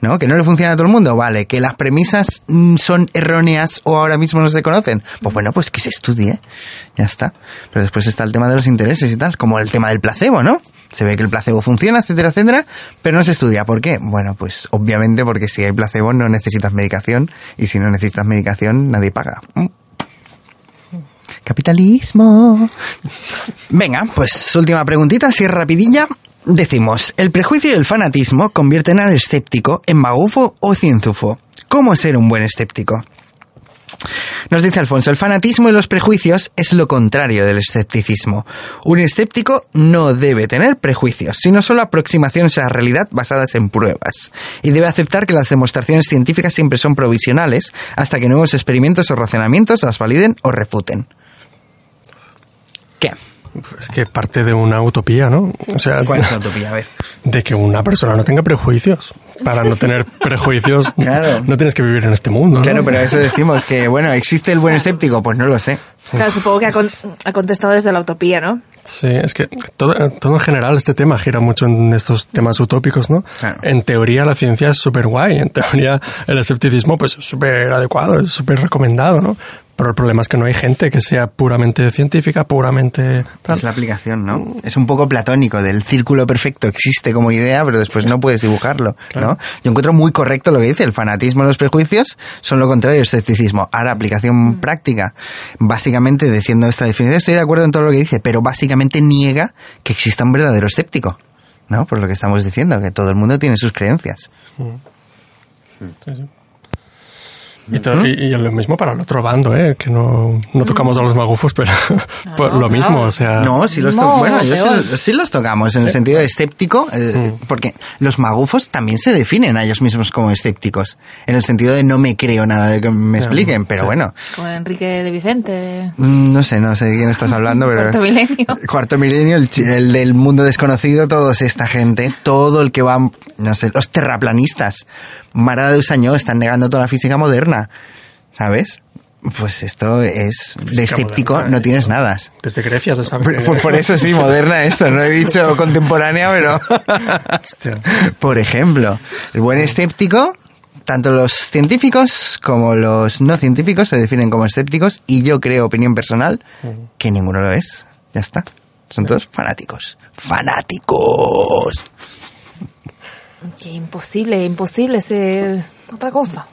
Speaker 3: ¿No? Que no le funciona a todo el mundo, vale. Que las premisas mm, son erróneas o ahora mismo no se conocen. Pues bueno, pues que se estudie. Ya está. Pero después está el tema de los intereses y tal, como el tema del placebo, ¿no? Se ve que el placebo funciona, etcétera, etcétera, pero no se estudia. ¿Por qué? Bueno, pues obviamente porque si hay placebo no necesitas medicación y si no necesitas medicación nadie paga. Mm. Capitalismo. Venga, pues última preguntita, así rapidilla. Decimos, el prejuicio y el fanatismo convierten al escéptico en magufo o cienzufo. ¿Cómo ser un buen escéptico? Nos dice Alfonso, el fanatismo y los prejuicios es lo contrario del escepticismo. Un escéptico no debe tener prejuicios, sino solo aproximaciones a la realidad basadas en pruebas. Y debe aceptar que las demostraciones científicas siempre son provisionales hasta que nuevos experimentos o razonamientos las validen o refuten. ¿Qué?
Speaker 4: Es que parte de una utopía, ¿no? O sea,
Speaker 3: ¿Cuál es la utopía? A ver.
Speaker 4: de que una persona no tenga prejuicios. Para no tener prejuicios,
Speaker 3: Claro.
Speaker 4: no tienes que vivir en este mundo. ¿no?
Speaker 3: Claro, pero a eso decimos que, bueno, ¿existe el buen escéptico? Pues no lo sé.
Speaker 2: Claro, supongo que ha, con- ha contestado desde la utopía, ¿no?
Speaker 4: Sí, es que todo, todo en general este tema gira mucho en estos temas utópicos, ¿no?
Speaker 3: Claro.
Speaker 4: En teoría la ciencia es súper guay, en teoría el escepticismo pues es súper adecuado, es súper recomendado, ¿no? Pero el problema es que no hay gente que sea puramente científica, puramente tal.
Speaker 3: Es la aplicación, ¿no? Es un poco platónico, del círculo perfecto existe como idea, pero después no puedes dibujarlo, ¿no? Yo encuentro muy correcto lo que dice, el fanatismo y los prejuicios son lo contrario al escepticismo. Ahora, aplicación práctica, básicamente diciendo esta definición, estoy de acuerdo en todo lo que dice, pero básicamente niega que exista un verdadero escéptico, ¿no? Por lo que estamos diciendo, que todo el mundo tiene sus creencias.
Speaker 4: Y, to- y- y lo mismo para el otro bando, ¿eh? que no, no tocamos a los magufos, pero pues lo mismo, o sea...
Speaker 3: No, sí los, to-
Speaker 2: No,
Speaker 3: bueno, yo sí, sí los tocamos en el sentido de escéptico, eh, porque los magufos también se definen a ellos mismos como escépticos, en el sentido de no me creo nada de que me expliquen, pero
Speaker 4: sí.
Speaker 3: bueno,
Speaker 2: Con Enrique de Vicente.
Speaker 3: mm, no sé, no sé de quién estás hablando, pero...
Speaker 2: Cuarto milenio.
Speaker 3: Cuarto milenio, el, el del mundo desconocido, todos esta gente, todo el que va, no sé, los terraplanistas, Marada de Usañó están negando toda la física moderna, ¿sabes? Pues esto es, de escéptico
Speaker 4: moderna,
Speaker 3: no
Speaker 4: ¿eh?
Speaker 3: tienes nada.
Speaker 4: Desde Grecia se sabe.
Speaker 3: Por,
Speaker 4: que-
Speaker 3: por- por eso sí, moderna esto, no he dicho contemporánea, pero...
Speaker 4: Hostia.
Speaker 3: Por ejemplo, el buen escéptico, tanto los científicos como los no científicos se definen como escépticos y yo creo, opinión personal, que ninguno lo es. Ya está. Son todos fanáticos. ¡Fanáticos!
Speaker 2: Que imposible, imposible ser otra cosa.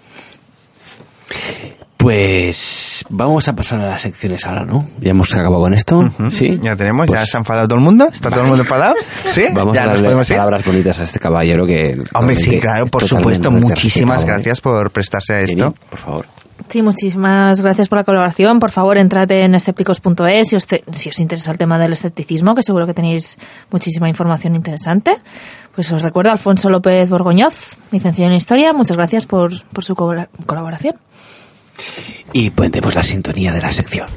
Speaker 1: Pues vamos a pasar a las secciones ahora, ¿no? Ya hemos acabado con esto. Sí.
Speaker 3: Ya tenemos, ya
Speaker 1: Pues
Speaker 3: se ha enfadado todo el mundo. ¿Está todo el mundo enfadado? ¿Sí?
Speaker 1: Vamos
Speaker 3: ya
Speaker 1: a
Speaker 3: nos
Speaker 1: darle
Speaker 3: podemos ir.
Speaker 1: palabras bonitas a este caballero que...
Speaker 3: Hombre, sí, claro, por supuesto. Muchísimas gracias por prestarse a
Speaker 1: Jenny,
Speaker 3: esto.
Speaker 1: por favor.
Speaker 2: Sí, muchísimas gracias por la colaboración. Por favor, entrad en escépticos.es si os, te- si os interesa el tema del escepticismo, que seguro que tenéis muchísima información interesante. Pues os recuerdo Alfonso López Borgoñoz, licenciado en Historia. Muchas gracias por, por su colabora- colaboración.
Speaker 1: Y ponemos la sintonía de la sección.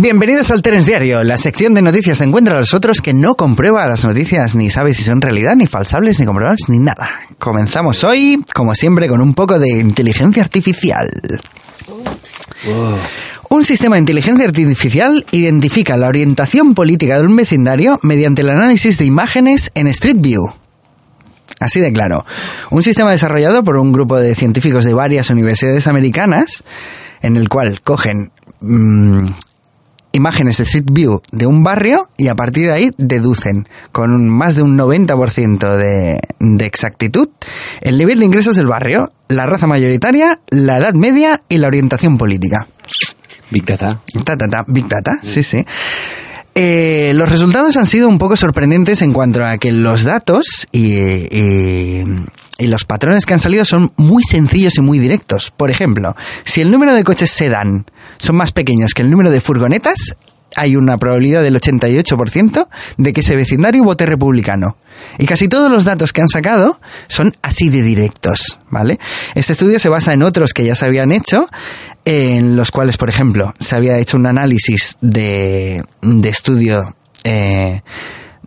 Speaker 3: Bienvenidos al Terens Diario. La sección de noticias encuentra a los otros que no comprueba las noticias, ni sabe si son realidad, ni falsables, ni comprobables, ni nada. Comenzamos hoy, como siempre, con un poco de inteligencia artificial. Un sistema de inteligencia artificial identifica la orientación política de un vecindario mediante el análisis de imágenes en Street View. Así de claro. Un sistema desarrollado por un grupo de científicos de varias universidades americanas, en el cual cogen mm, imágenes de Street View de un barrio y a partir de ahí deducen con un- más de un 90% de, de exactitud el nivel de ingresos del barrio, la raza mayoritaria, la edad media y la orientación política.
Speaker 1: Big Data.
Speaker 3: Ta, ta, ta, Big Data, sí, sí. Eh, los resultados han sido un poco sorprendentes en cuanto a que los datos y, y- y los patrones que han salido son muy sencillos y muy directos. Por ejemplo, si el número de coches sedán son más pequeños que el número de furgonetas, hay una probabilidad del 88% de que ese vecindario vote republicano. Y casi todos los datos que han sacado son así de directos, ¿vale? Este estudio se basa en otros que ya se habían hecho, en los cuales, por ejemplo, se había hecho un análisis de, de estudio eh,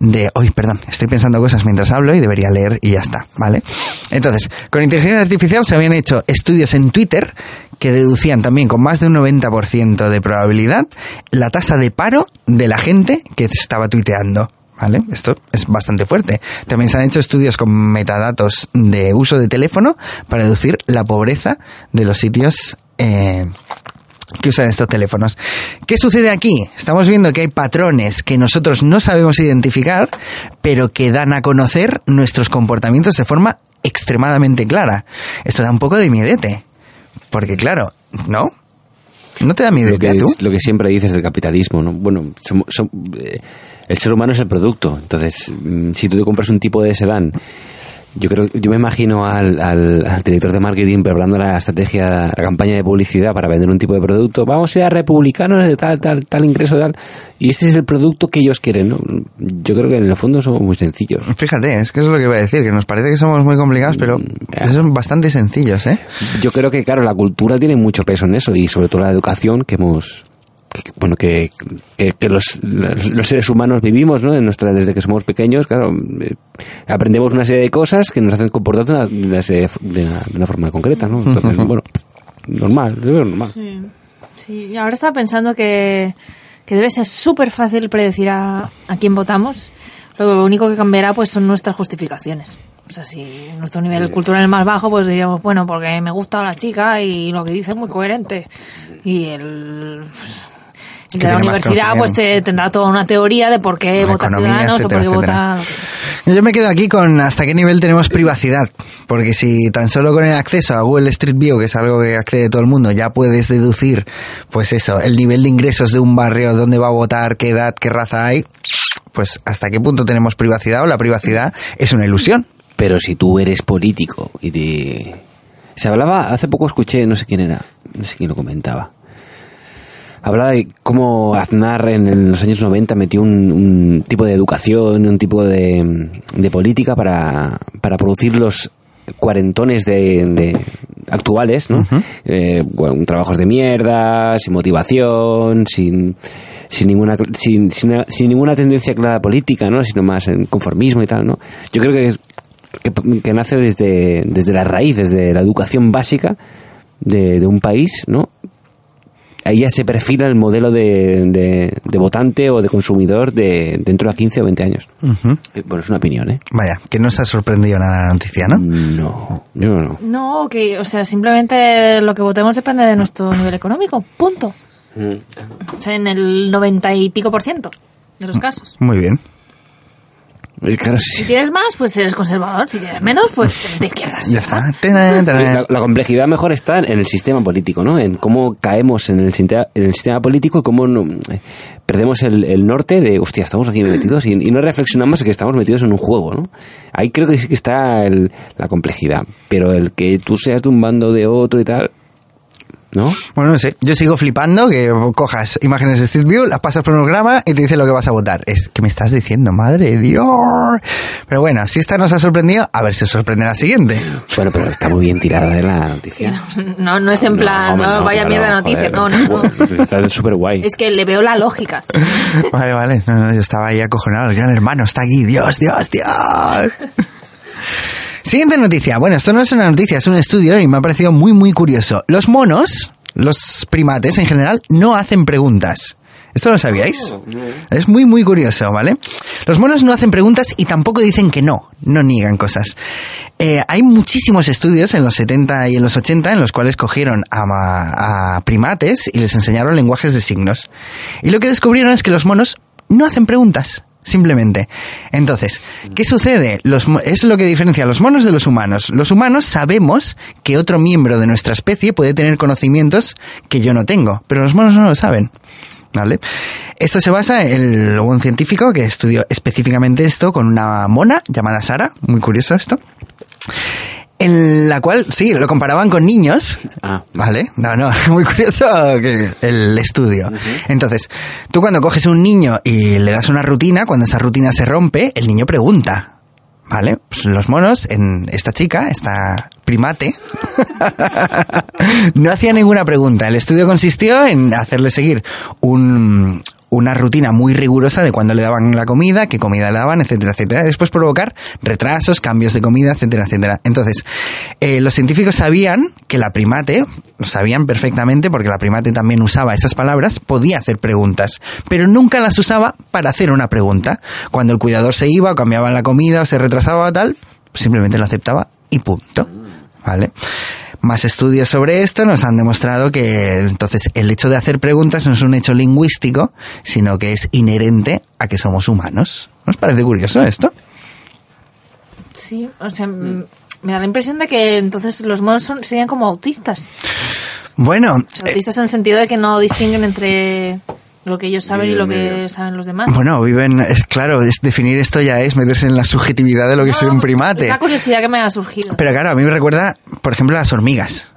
Speaker 3: de... Hoy, perdón, estoy pensando cosas mientras hablo y debería leer y ya está, ¿vale? Entonces, con inteligencia artificial se habían hecho estudios en Twitter que deducían también con más de un 90% de probabilidad la tasa de paro de la gente que estaba tuiteando. ¿Vale? Esto es bastante fuerte. También se han hecho estudios con metadatos de uso de teléfono para deducir la pobreza de los sitios eh, que usan estos teléfonos. ¿Qué sucede aquí? Estamos viendo que hay patrones que nosotros no sabemos identificar, pero que dan a conocer nuestros comportamientos de forma extremadamente clara. Esto da un poco de miedete. Porque claro, ¿no? ¿No te da
Speaker 1: Lo
Speaker 3: miedete
Speaker 1: que,
Speaker 3: tú?
Speaker 1: lo que siempre dices del capitalismo, ¿no? Bueno, som- eh, el ser humano es el producto. Entonces, mm, si tú te compras un tipo de sedán, yo creo, yo me imagino al, al- al director de marketing preparando la estrategia, la campaña de publicidad para vender un tipo de producto. Vamos a ser republicanos de tal, tal, tal ingreso, tal. Y ese es el producto que ellos quieren, ¿no? Yo creo que en el fondo somos muy sencillos.
Speaker 3: Fíjate, es que eso es lo que iba a decir, que nos parece que somos muy complicados, pero
Speaker 1: ya.
Speaker 3: son bastante sencillos, ¿eh?
Speaker 1: Yo creo que, claro, la cultura tiene mucho peso en eso y sobre todo la educación que hemos. Que- bueno, que, que, que los, los, seres humanos vivimos, ¿no? En nuestra, desde que somos pequeños, claro, eh, aprendemos una serie de cosas que nos hacen comportarnos de una, de una serie de, una, forma concreta, ¿no? Entonces, bueno, normal, normal.
Speaker 2: Sí, sí. Y ahora estaba pensando que, que debe ser súper fácil predecir a, a quién votamos. Lo único que cambiará pues son nuestras justificaciones. O sea, si nuestro nivel cultural es más bajo, pues diríamos, bueno, porque me gusta la chica y lo que dice es muy coherente. Y el... Y
Speaker 3: Que
Speaker 2: de la universidad pues te, tendrá toda una teoría de por qué
Speaker 3: La
Speaker 2: vota
Speaker 3: economía,
Speaker 2: Ciudadanos o por qué
Speaker 3: etcétera.
Speaker 2: vota.
Speaker 3: Yo me quedo aquí con hasta qué nivel tenemos privacidad, porque si tan solo con el acceso a Google Street View, que es algo que accede todo el mundo, ya puedes deducir, pues eso, el nivel de ingresos de un barrio, dónde va a votar, qué edad, qué raza hay, pues hasta qué punto tenemos privacidad o la privacidad es una ilusión.
Speaker 1: Pero si tú eres político y te... Se hablaba, hace poco escuché, no sé quién era, no sé quién lo comentaba. Hablaba de cómo Aznar en los años 90 metió un, un tipo de educación, un tipo de, de política para, para producir los cuarentones de, de actuales, ¿no? Eh, bueno, trabajos de mierda, sin motivación, sin, sin ninguna sin, sin, sin ninguna tendencia clara política, ¿no? Sino más en conformismo y tal, ¿no? Yo creo que, que, que nace desde, desde la raíz, desde la educación básica de, de un país, ¿no? Ahí ya se perfila el modelo de, de, de votante o de consumidor de dentro de 15 o 20 años. Eh, Bueno, es una opinión, ¿eh?
Speaker 3: Vaya, que no se ha sorprendido nada la noticia, ¿no?
Speaker 1: No, yo no.
Speaker 2: No, que, o sea, simplemente lo que votemos depende de nuestro nivel económico. Punto. O sea, en el noventa y pico por ciento de los casos.
Speaker 3: Muy bien.
Speaker 1: Claro,
Speaker 2: Si
Speaker 1: sí.
Speaker 2: tienes más, pues eres conservador. Si tienes menos, pues eres de izquierdas.
Speaker 3: Ya está.
Speaker 1: La, la complejidad mejor está en el sistema político, ¿no? En cómo caemos en el, sinte- en el sistema político y cómo no- eh, perdemos el, el norte de, hostia, estamos aquí metidos y, y no reflexionamos que estamos metidos en un juego, ¿no? Ahí creo que sí que está el- la complejidad. Pero el que tú seas de un bando de otro y tal, ¿no?
Speaker 3: Bueno, no sé, yo sigo flipando que cojas imágenes de Street View, las pasas por un programa y te dice lo que vas a votar. Es que me estás diciendo, madre de Dios. Pero bueno, si esta nos ha sorprendido, a ver si os sorprende la siguiente.
Speaker 1: Bueno, pero está muy bien tirada de la noticia.
Speaker 2: No, no es en plan,
Speaker 1: hombre,
Speaker 2: no, vaya
Speaker 1: claro,
Speaker 2: mierda de noticia.
Speaker 1: joder,
Speaker 2: No, no, no.
Speaker 1: Está súper guay.
Speaker 2: Es que le veo la lógica.
Speaker 3: Vale, vale, no, no, yo estaba ahí acojonado. El gran hermano está aquí, Dios, Dios, Dios. Siguiente noticia. Bueno, esto no es una noticia, es un estudio y me ha parecido muy, muy curioso. Los monos, los primates en general, no hacen preguntas. ¿Esto lo sabíais? Es muy, muy curioso, ¿vale? Los monos no hacen preguntas y tampoco dicen que no, no niegan cosas. Eh, hay muchísimos estudios en los 70 y en los 80 en los cuales cogieron a, a primates y les enseñaron lenguajes de signos. Y lo que descubrieron es que los monos no hacen preguntas. Simplemente. Entonces, ¿qué sucede? Es lo que diferencia a los monos de los humanos. Los humanos sabemos que otro miembro de nuestra especie puede tener conocimientos que yo no tengo, pero los monos no lo saben. ¿Vale? Esto se basa en un científico que estudió específicamente esto con una mona llamada Sara, muy curioso esto, en la cual, sí, lo comparaban con niños,
Speaker 1: Ah,
Speaker 3: ¿vale? No, no, muy curioso que el estudio. Entonces, tú cuando coges un niño y le das una rutina, cuando esa rutina se rompe, el niño pregunta. ¿Vale? Pues los monos, en esta chica, esta primate, no hacía ninguna pregunta. El estudio consistió en hacerle seguir un, una rutina muy rigurosa de cuándo le daban la comida, qué comida le daban, etcétera, etcétera. Después provocar retrasos, cambios de comida, etcétera, etcétera. Entonces, eh, los científicos sabían que la primate, lo sabían perfectamente porque la primate también usaba esas palabras, podía hacer preguntas, pero nunca las usaba para hacer una pregunta. Cuando el cuidador se iba o cambiaban la comida o se retrasaba o tal, simplemente lo aceptaba y punto. ¿Vale? Más estudios sobre esto nos han demostrado que entonces el hecho de hacer preguntas no es un hecho lingüístico, sino que es inherente a que somos humanos. ¿Nos parece curioso esto?
Speaker 2: Sí, o sea, me da la impresión de que entonces los monos son, serían como autistas.
Speaker 3: Bueno, eh,
Speaker 2: autistas en el sentido de que no distinguen entre lo que ellos saben y lo que saben los demás.
Speaker 3: bueno, viven, es claro, es definir esto ya es meterse en la subjetividad de lo que es ser un
Speaker 2: Es
Speaker 3: primate.
Speaker 2: la curiosidad que me ha surgido.
Speaker 3: Pero claro, a mí me recuerda, por ejemplo, las hormigas.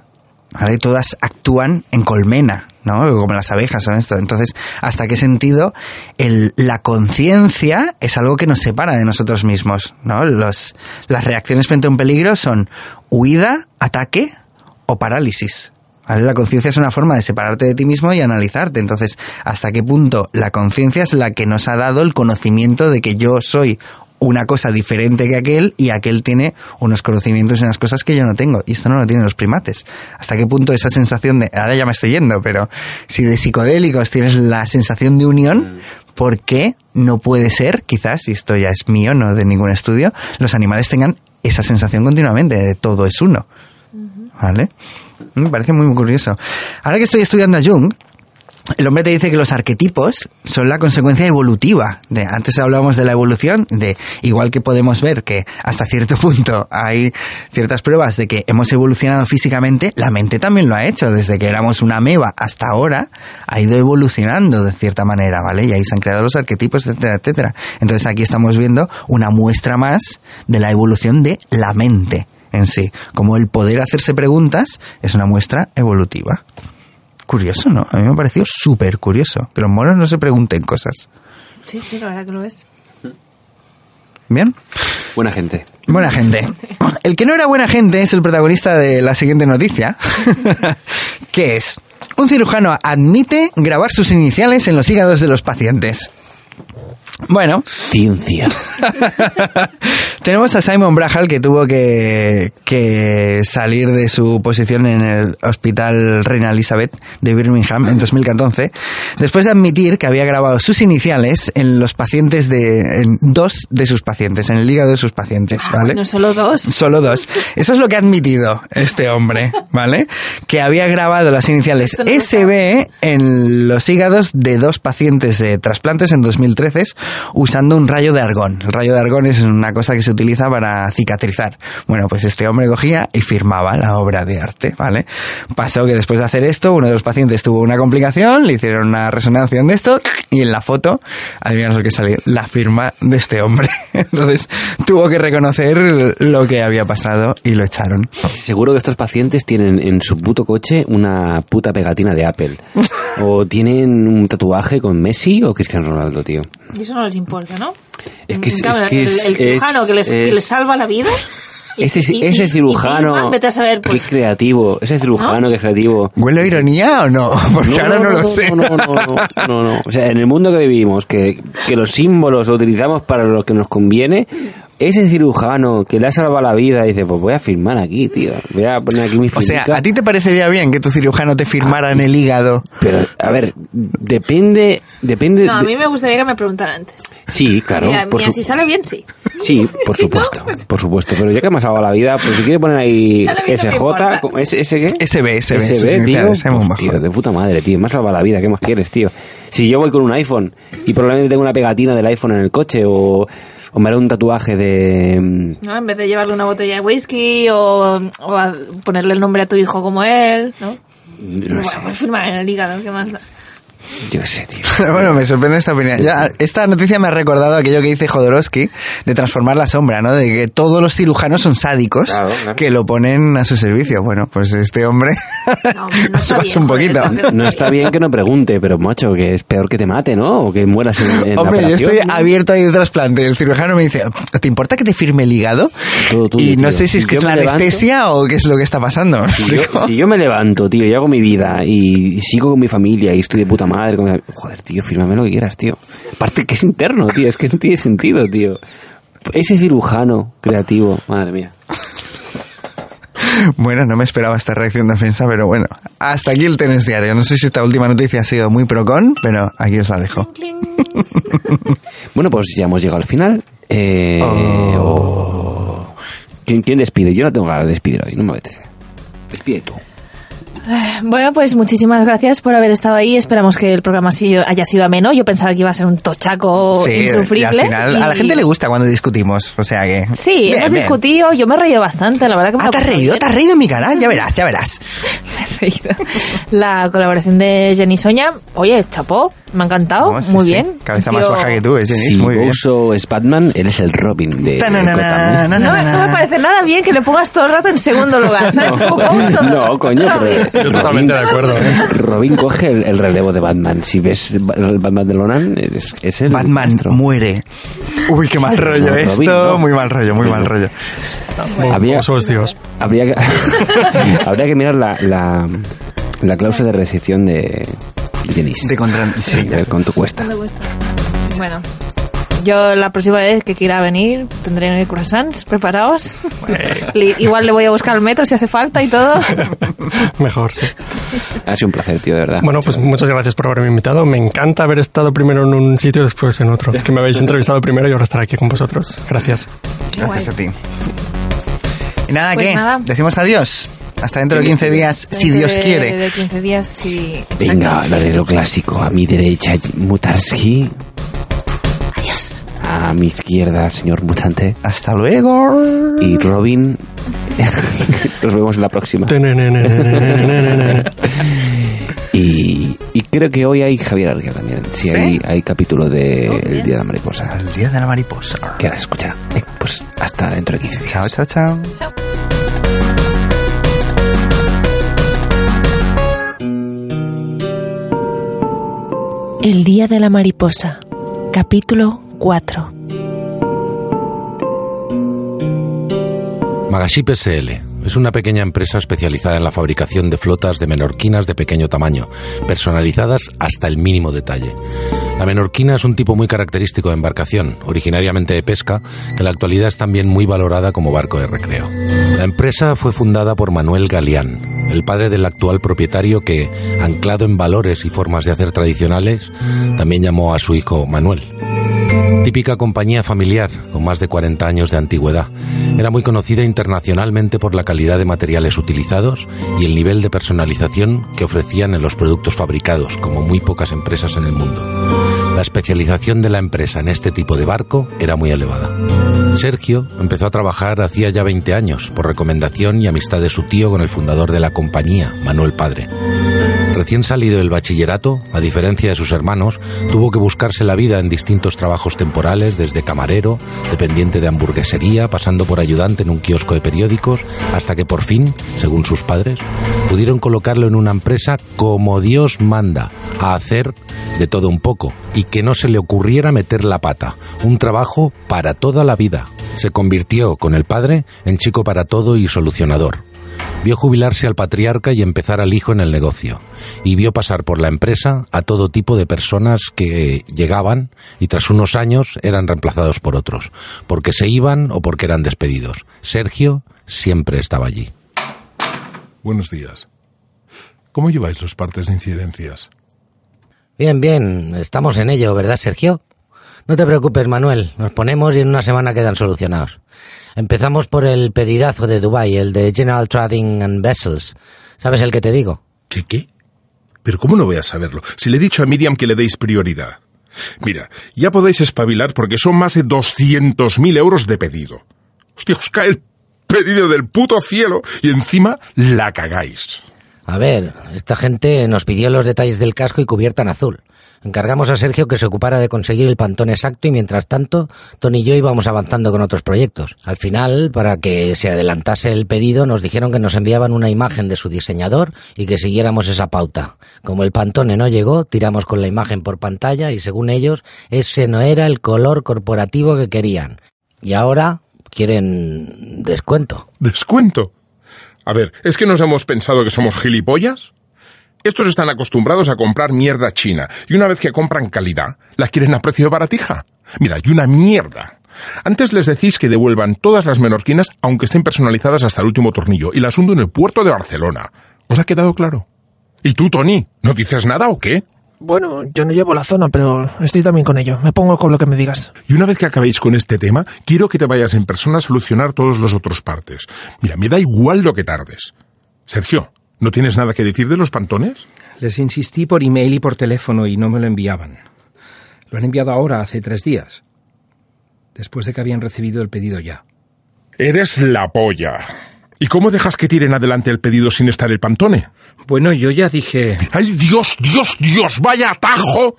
Speaker 3: ¿vale? Todas actúan en colmena, ¿no? Como las abejas o esto. Entonces, ¿hasta qué sentido el, la conciencia es algo que nos separa de nosotros mismos, ¿no? Los, las reacciones frente a un peligro son huida, ataque o parálisis. ¿Vale? La conciencia es una forma de separarte de ti mismo y analizarte. Entonces, ¿hasta qué punto la conciencia es la que nos ha dado el conocimiento de que yo soy una cosa diferente que aquel y aquel tiene unos conocimientos y unas cosas que yo no tengo. Y esto no lo tienen los primates. ¿Hasta qué punto esa sensación de... Ahora ya me estoy yendo, pero si de psicodélicos tienes la sensación de unión, ¿por qué no puede ser, quizás, y esto ya es mío, no de ningún estudio, los animales tengan esa sensación continuamente de todo es uno? ¿Vale? Me parece muy, curioso. Ahora que estoy estudiando a Jung, el hombre te dice que los arquetipos son la consecuencia evolutiva. De, antes hablábamos de la evolución, de igual que podemos ver que hasta cierto punto hay ciertas pruebas de que hemos evolucionado físicamente, la mente también lo ha hecho. Desde que éramos una meba hasta ahora, ha ido evolucionando de cierta manera, ¿vale? Y ahí se han creado los arquetipos, etcétera, etcétera. Entonces aquí estamos viendo una muestra más de la evolución de la mente en sí. Como el poder hacerse preguntas es una muestra evolutiva. Curioso, ¿no? A mí me ha parecido súper curioso. Que los monos no se pregunten cosas.
Speaker 2: Sí, sí, la verdad que lo es.
Speaker 3: ¿Bien?
Speaker 1: Buena gente.
Speaker 3: Buena gente. El que no era buena gente es el protagonista de la siguiente noticia, que es, un cirujano admite grabar sus iniciales en los hígados de los pacientes. Bueno,
Speaker 1: Ciencia.
Speaker 3: tenemos a Simon Brahal que tuvo que, que salir de su posición en el Hospital Reina Elizabeth de Birmingham en 2014 después de admitir que había grabado sus iniciales en los pacientes de en dos de sus pacientes, en el hígado de sus pacientes, ¿vale?
Speaker 2: No solo dos.
Speaker 3: Solo dos. Eso es lo que ha admitido este hombre, ¿vale? Que había grabado las iniciales
Speaker 2: no
Speaker 3: SB en los hígados de dos pacientes de trasplantes en 2013 usando un rayo de argón. El rayo de argón es una cosa que se utiliza para cicatrizar. Bueno, pues este hombre cogía y firmaba la obra de arte, ¿vale? Pasó que después de hacer esto, uno de los pacientes tuvo una complicación, le hicieron una resonancia de esto y en la foto, adivina lo que salió, la firma de este hombre. Entonces tuvo que reconocer lo que había pasado y lo echaron.
Speaker 1: Seguro que estos pacientes tienen en su puto coche una puta pegatina de Apple. O tienen un tatuaje con Messi o Cristiano Ronaldo, tío.
Speaker 2: Y eso no les importa, ¿no?
Speaker 1: Es que es-
Speaker 2: Claro,
Speaker 1: es que
Speaker 2: el,
Speaker 1: es-
Speaker 2: el cirujano que, les,
Speaker 1: es-
Speaker 2: que les salva la vida. y-
Speaker 1: Ese,
Speaker 2: y- y-
Speaker 1: ese
Speaker 2: y
Speaker 1: cirujano
Speaker 2: vete a saber,
Speaker 1: que
Speaker 2: pues,
Speaker 1: es creativo, ese cirujano que es creativo.
Speaker 3: ¿Huele a ironía o no? Porque ahora no, lo sé.
Speaker 1: No, no, no, no, no, no. O sea, en el mundo que vivimos, que, que los símbolos lo utilizamos para lo que nos conviene, ese cirujano que le ha salvado la vida dice, pues voy a firmar aquí, tío. Voy a poner aquí mi
Speaker 3: O sea,
Speaker 1: firmica.
Speaker 3: ¿a ti te parecería bien que tu cirujano te firmara en el hígado?
Speaker 1: Pero, a ver, depende... depende
Speaker 2: No, a mí me gustaría que me preguntaran antes.
Speaker 1: Sí, claro.
Speaker 2: Mira,
Speaker 1: por
Speaker 2: mira,
Speaker 1: su-
Speaker 2: si sale bien, sí.
Speaker 1: Sí, por supuesto, por supuesto. Pero ya que me ha salvado la vida, pues si quiere poner ahí
Speaker 2: no
Speaker 1: SJ,
Speaker 2: importa.
Speaker 1: ¿cómo- ¿ese, ese qué?
Speaker 3: SB, SB,
Speaker 1: SB, tío, pues, tío, de puta madre, tío, me ha salvado la vida, ¿qué más quieres, tío? Si yo voy con un iPhone y probablemente tengo una pegatina del iPhone en el coche o, o me haré un tatuaje de... mm,
Speaker 2: ¿no? En vez de llevarle una botella de whisky o, o ponerle el nombre a tu hijo como él, ¿no?
Speaker 1: No sé,
Speaker 2: Bueno, pues firmar en el hígado, ¿qué más da?
Speaker 1: Yo qué sé, tío.
Speaker 3: Bueno, me sorprende esta opinión. Ya, esta noticia me ha recordado aquello que dice Jodorowsky de transformar la sombra, ¿no? De que todos los cirujanos son sádicos
Speaker 1: Claro, claro.
Speaker 3: que lo ponen a su servicio. Bueno, pues este hombre
Speaker 2: No, no
Speaker 3: se pasa un
Speaker 2: joder,
Speaker 3: poquito.
Speaker 2: tampoco
Speaker 1: No está bien que no pregunte, pero macho, que es peor que te mate, ¿no? O que mueras en, en la
Speaker 3: Hombre, yo
Speaker 1: operación,
Speaker 3: estoy abierto ahí de trasplante. El cirujano me dice, ¿te importa que te firme el hígado?
Speaker 1: Todo tuyo,
Speaker 3: y no
Speaker 1: tío.
Speaker 3: sé si es
Speaker 1: Si
Speaker 3: que
Speaker 1: yo
Speaker 3: es la
Speaker 1: me levanto-
Speaker 3: anestesia o qué es lo que está pasando.
Speaker 1: Si yo, si yo me levanto, tío, y hago mi vida y, y sigo con mi familia y estoy de puta madre, con mi- joder, tío, fírmame lo que quieras, tío. Aparte que es interno, tío, es que no tiene sentido, tío. Ese cirujano creativo, madre mía.
Speaker 3: Bueno, no me esperaba esta reacción de ofensa, pero bueno. Hasta aquí el tenis diario. No sé si esta última noticia ha sido muy procon, pero aquí os la dejo.
Speaker 1: Bueno, pues ya hemos llegado al final. Eh, oh. ¿Quién, quién despide? Yo no tengo ganas de despedir hoy, no me apetece. Despide tú.
Speaker 2: Bueno, pues muchísimas gracias por haber estado ahí. Esperamos que el programa haya sido ameno. Yo pensaba que iba a ser un tochaco
Speaker 3: Sí,
Speaker 2: insufrible.
Speaker 3: y al final, a la
Speaker 2: y-
Speaker 3: gente le gusta cuando discutimos, o sea que...
Speaker 2: Sí,
Speaker 3: Bien,
Speaker 2: hemos
Speaker 3: bien.
Speaker 2: discutido. Yo me he reído bastante, la verdad que me
Speaker 3: Ah, ¿te has reído?
Speaker 2: bien.
Speaker 3: ¿Te has reído en mi canal? Ya verás, ya verás.
Speaker 2: Me he reído. La colaboración de Jenny Soña, oye, chapó, me ha encantado,
Speaker 3: No, sí,
Speaker 2: muy
Speaker 3: sí.
Speaker 2: bien.
Speaker 3: Cabeza
Speaker 2: Tío,
Speaker 3: más baja que tú, eh, Jenny.
Speaker 1: Si
Speaker 3: Muy bien.
Speaker 1: Uso es Batman, él es el Robin de.
Speaker 2: No, no me parece nada bien que le pongas todo el rato en segundo lugar, ¿sabes? Couso,
Speaker 1: No, coño, pero
Speaker 4: Yo totalmente de acuerdo. ¿eh?
Speaker 1: Robin coge el, el relevo de Batman. Si ves el Batman de Nolan, es, es el
Speaker 3: Batman muere. Uy, qué mal rollo
Speaker 1: No,
Speaker 3: esto.
Speaker 1: Robin, no.
Speaker 3: Muy mal rollo, muy mal rollo.
Speaker 4: Sos Dios.
Speaker 1: Habría que, habría que mirar la, la, la cláusula de rescisión de, de.
Speaker 3: De contra-
Speaker 1: Sí,
Speaker 3: sí.
Speaker 1: a ver cuánto cuesta.
Speaker 2: ¿Cuánto cuesta? Bueno, yo la próxima vez que quiera venir tendré croissants preparados. Igual le voy a buscar el metro si hace falta y todo.
Speaker 4: Mejor, sí.
Speaker 1: Ha sido un placer, tío, de verdad.
Speaker 4: Bueno, pues muchas gracias por haberme invitado. Me encanta haber estado primero en un sitio y después en otro. Que me habéis entrevistado primero y ahora estar aquí con vosotros. Gracias.
Speaker 3: Gracias a ti. Y nada,
Speaker 2: Pues
Speaker 3: ¿qué?
Speaker 2: nada.
Speaker 3: ¿Decimos adiós? Hasta dentro de 15 días, si Dios
Speaker 2: de-
Speaker 3: quiere.
Speaker 2: De 15 días, sí.
Speaker 1: Venga, hablaré lo clásico. A mi derecha, Mutarski. A mi izquierda, señor mutante.
Speaker 3: Hasta luego.
Speaker 1: Y Robin. Nos vemos en la próxima. Y, y creo que hoy hay Javier Arquea también. Sí, Hay, hay capítulo de
Speaker 2: Oh,
Speaker 1: El. Día de la Mariposa.
Speaker 3: El día de la mariposa.
Speaker 1: Que ahora se escuchará. Eh, Pues hasta dentro de 15 días.
Speaker 3: Chao, chao, chao.
Speaker 2: El día de la mariposa. Capítulo 4.
Speaker 6: Magaship SL es una pequeña empresa especializada en la fabricación de flotas de menorquinas de pequeño tamaño, personalizadas hasta el mínimo detalle. La menorquina es un tipo muy característico de embarcación, originariamente de pesca, que en la actualidad es también muy valorada como barco de recreo. La empresa fue fundada por Manuel Galeán, el padre del actual propietario que, anclado en valores y formas de hacer tradicionales, también llamó a su hijo Manuel. Típica compañía familiar, con más de 40 años de antigüedad. Era muy conocida internacionalmente por la calidad de materiales utilizados y el nivel de personalización que ofrecían en los productos fabricados, como muy pocas empresas en el mundo. La especialización de la empresa en este tipo de barco era muy elevada. Sergio empezó a trabajar hacía ya 20 años, por recomendación y amistad de su tío con el fundador de la compañía, Manuel Padre. Recién salido del bachillerato, a diferencia de sus hermanos, tuvo que buscarse la vida en distintos trabajos temporales, desde camarero, dependiente de hamburguesería, pasando por ayudante en un kiosco de periódicos, hasta que por fin, según sus padres, pudieron colocarlo en una empresa como Dios manda, a hacer de todo un poco, y que no se le ocurriera meter la pata, un trabajo para toda la vida. Se convirtió, con el padre, en chico para todo y solucionador. Vio jubilarse al patriarca y empezar al hijo en el negocio, y vio pasar por la empresa a todo tipo de personas que llegaban y tras unos años eran reemplazados por otros, porque se iban o porque eran despedidos. Sergio siempre estaba allí.
Speaker 7: Buenos días. ¿Cómo lleváis los partes de incidencias?
Speaker 8: Bien, bien, estamos en ello, ¿verdad, Sergio? No te preocupes, Manuel, nos ponemos y en una semana quedan solucionados. Empezamos por el pedidazo de Dubai, el de General Trading and Vessels. ¿Sabes el que te digo?
Speaker 7: ¿Qué qué? Pero ¿cómo no voy a saberlo? Si le he dicho a Miriam que le deis prioridad. Mira, ya podéis espabilar porque son más de 200.000 euros de pedido. Hostia, os cae el pedido del puto cielo y encima la cagáis.
Speaker 8: A ver, esta gente nos pidió los detalles del casco y cubierta en azul. Encargamos a Sergio que se ocupara de conseguir el pantón exacto y mientras tanto, Tony y yo íbamos avanzando con otros proyectos. Al final, para que se adelantase el pedido, nos dijeron que nos enviaban una imagen de su diseñador y que siguiéramos esa pauta. Como el pantone no llegó, tiramos con la imagen por pantalla y según ellos, ese no era el color corporativo que querían. Y ahora quieren descuento.
Speaker 7: ¿Descuento? A ver, ¿es que nos hemos pensado que somos gilipollas? Estos están acostumbrados a comprar mierda china y una vez que compran calidad, la quieren a precio de baratija. Mira, y una mierda. Antes les decís que devuelvan todas las menorquinas aunque estén personalizadas hasta el último tornillo y las hundo en el puerto de Barcelona. ¿Os ha quedado claro? ¿Y tú, Tony? ¿No dices nada o qué?
Speaker 5: Bueno, yo no llevo la zona, pero estoy también con ello. Me pongo con lo que me digas.
Speaker 7: Y una vez que acabéis con este tema, quiero que te vayas en persona a solucionar todos los otros partes. Mira, me da igual lo que tardes. Sergio, ¿no tienes nada que decir de los pantones?
Speaker 9: Les insistí por email y por teléfono y no me lo enviaban. Lo han enviado ahora, hace tres días. Después de que habían recibido el pedido ya.
Speaker 7: Eres la polla. ¿Y cómo dejas que tiren adelante el pedido sin estar el pantone?
Speaker 9: Bueno, yo ya dije...
Speaker 7: ¡Ay, Dios, Dios, Dios! ¡Vaya atajo!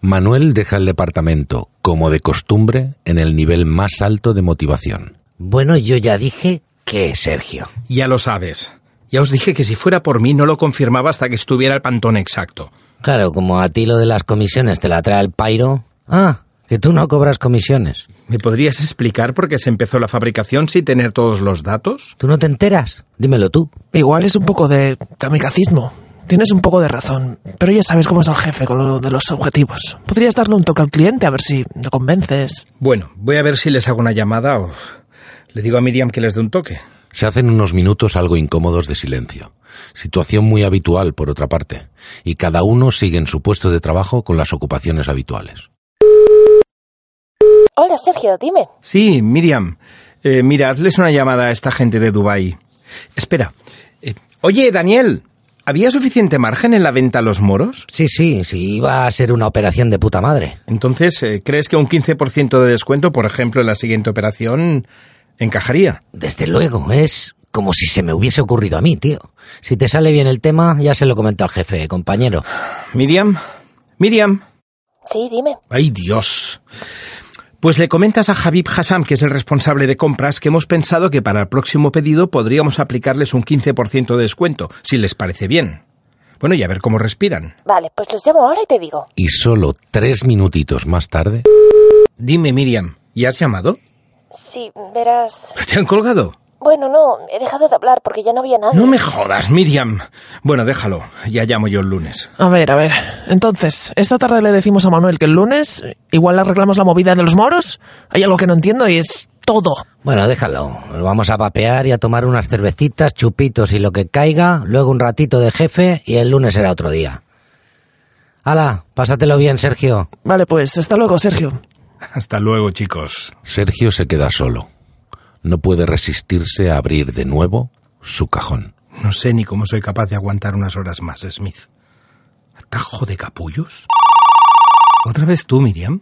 Speaker 6: Manuel deja el departamento, como de costumbre, en el nivel más alto de motivación.
Speaker 8: Bueno, yo ya dije que Sergio.
Speaker 9: Ya lo sabes. Ya os dije que si fuera por mí no lo confirmaba hasta que estuviera el pantone exacto.
Speaker 8: Claro, como a ti lo de las comisiones te la trae el pairo. Ah, que tú no cobras comisiones.
Speaker 9: ¿Me podrías explicar por qué se empezó la fabricación sin tener todos los datos?
Speaker 8: ¿Tú no te enteras? Dímelo tú.
Speaker 5: Igual es un poco de kamikazismo. Tienes un poco de razón, pero ya sabes cómo es el jefe con lo de los objetivos. Podrías darle un toque al cliente a ver si lo convences.
Speaker 9: Bueno, voy a ver si les hago una llamada o le digo a Miriam que les dé un toque.
Speaker 6: Se hacen unos minutos algo incómodos de silencio. Situación muy habitual, por otra parte, y cada uno sigue en su puesto de trabajo con las ocupaciones habituales.
Speaker 2: Hola, Sergio, dime.
Speaker 9: Sí, Miriam. Eh, mira, hazles una llamada a esta gente de Dubai. Espera. Eh, oye, Daniel, ¿había suficiente margen en la venta a los moros?
Speaker 8: Sí, sí, sí, iba a ser una operación de puta madre.
Speaker 9: Entonces, eh, ¿crees que un 15% de descuento, por ejemplo, en la siguiente operación, encajaría?
Speaker 8: Desde luego, es como si se me hubiese ocurrido a mí, tío. Si te sale bien el tema, ya se lo comento al jefe, compañero.
Speaker 9: Miriam, Miriam.
Speaker 2: Sí, dime.
Speaker 9: Ay, Dios. Pues le comentas a Habib Hassam, que es el responsable de compras, que hemos pensado que para el próximo pedido podríamos aplicarles un 15% de descuento, si les parece bien. Bueno, y a ver cómo respiran.
Speaker 2: Vale, pues los llamo ahora y te digo.
Speaker 6: Y solo tres minutitos más tarde...
Speaker 9: Dime, Miriam, ¿y has llamado?
Speaker 2: Sí, verás.
Speaker 9: ¿Te han colgado?
Speaker 2: Bueno, no, he dejado de hablar porque ya no había nadie.
Speaker 9: No me jodas, Miriam. Bueno, déjalo. Ya llamo yo el lunes.
Speaker 5: A ver, a ver. Entonces, esta tarde le decimos a Manuel que el lunes igual le arreglamos la movida de los moros. Hay algo que no entiendo y es todo.
Speaker 8: Bueno, déjalo. Vamos a papear y a tomar unas cervecitas, chupitos y lo que caiga, luego un ratito de jefe y el lunes será otro día. Hala, pásatelo bien, Sergio.
Speaker 5: Vale, pues hasta luego, Sergio.
Speaker 9: Hasta luego, chicos.
Speaker 6: Sergio se queda solo. No puede resistirse a abrir de nuevo su cajón.
Speaker 9: No sé ni cómo soy capaz de aguantar unas horas más, Smith. ¿Atajo de capullos? ¿Otra vez tú, Miriam?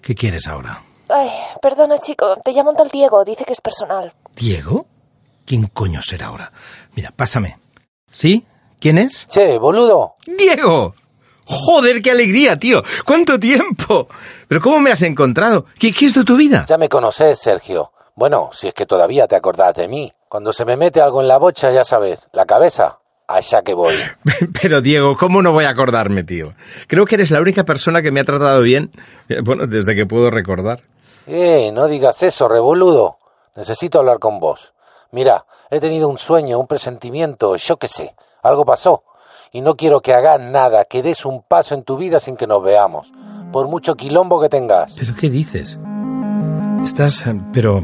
Speaker 9: ¿Qué quieres ahora?
Speaker 2: Ay, perdona, chico. Te llamo un tal Diego. Dice que es personal.
Speaker 9: ¿Diego? ¿Quién coño será ahora? Mira, pásame. ¿Sí? ¿Quién es?
Speaker 8: Che, boludo.
Speaker 9: ¡Diego! ¡Joder, qué alegría, tío! ¿Cuánto tiempo? ¿Pero cómo me has encontrado? ¿Qué, qué es de tu vida?
Speaker 8: Ya me conoces, Sergio. Bueno, si es que todavía te acordás de mí. Cuando se me mete algo en la bocha, ya sabes, la cabeza, allá que voy.
Speaker 9: Pero Diego, ¿cómo no voy a acordarme, tío? Creo que eres la única persona que me ha tratado bien, eh, bueno, desde que puedo recordar.
Speaker 8: Eh, no digas eso, revoludo. Necesito hablar con vos. Mira, he tenido un sueño, un presentimiento, yo qué sé. Algo pasó. Y no quiero que hagas nada, que des un paso en tu vida sin que nos veamos. Por mucho quilombo que tengas.
Speaker 9: ¿Pero qué dices? Estás... eh, pero...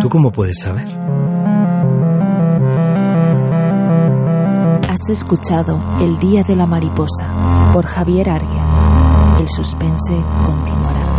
Speaker 9: ¿Tú cómo puedes saber?
Speaker 10: Has escuchado El Día de la Mariposa por Javier Arguia. El suspense continuará.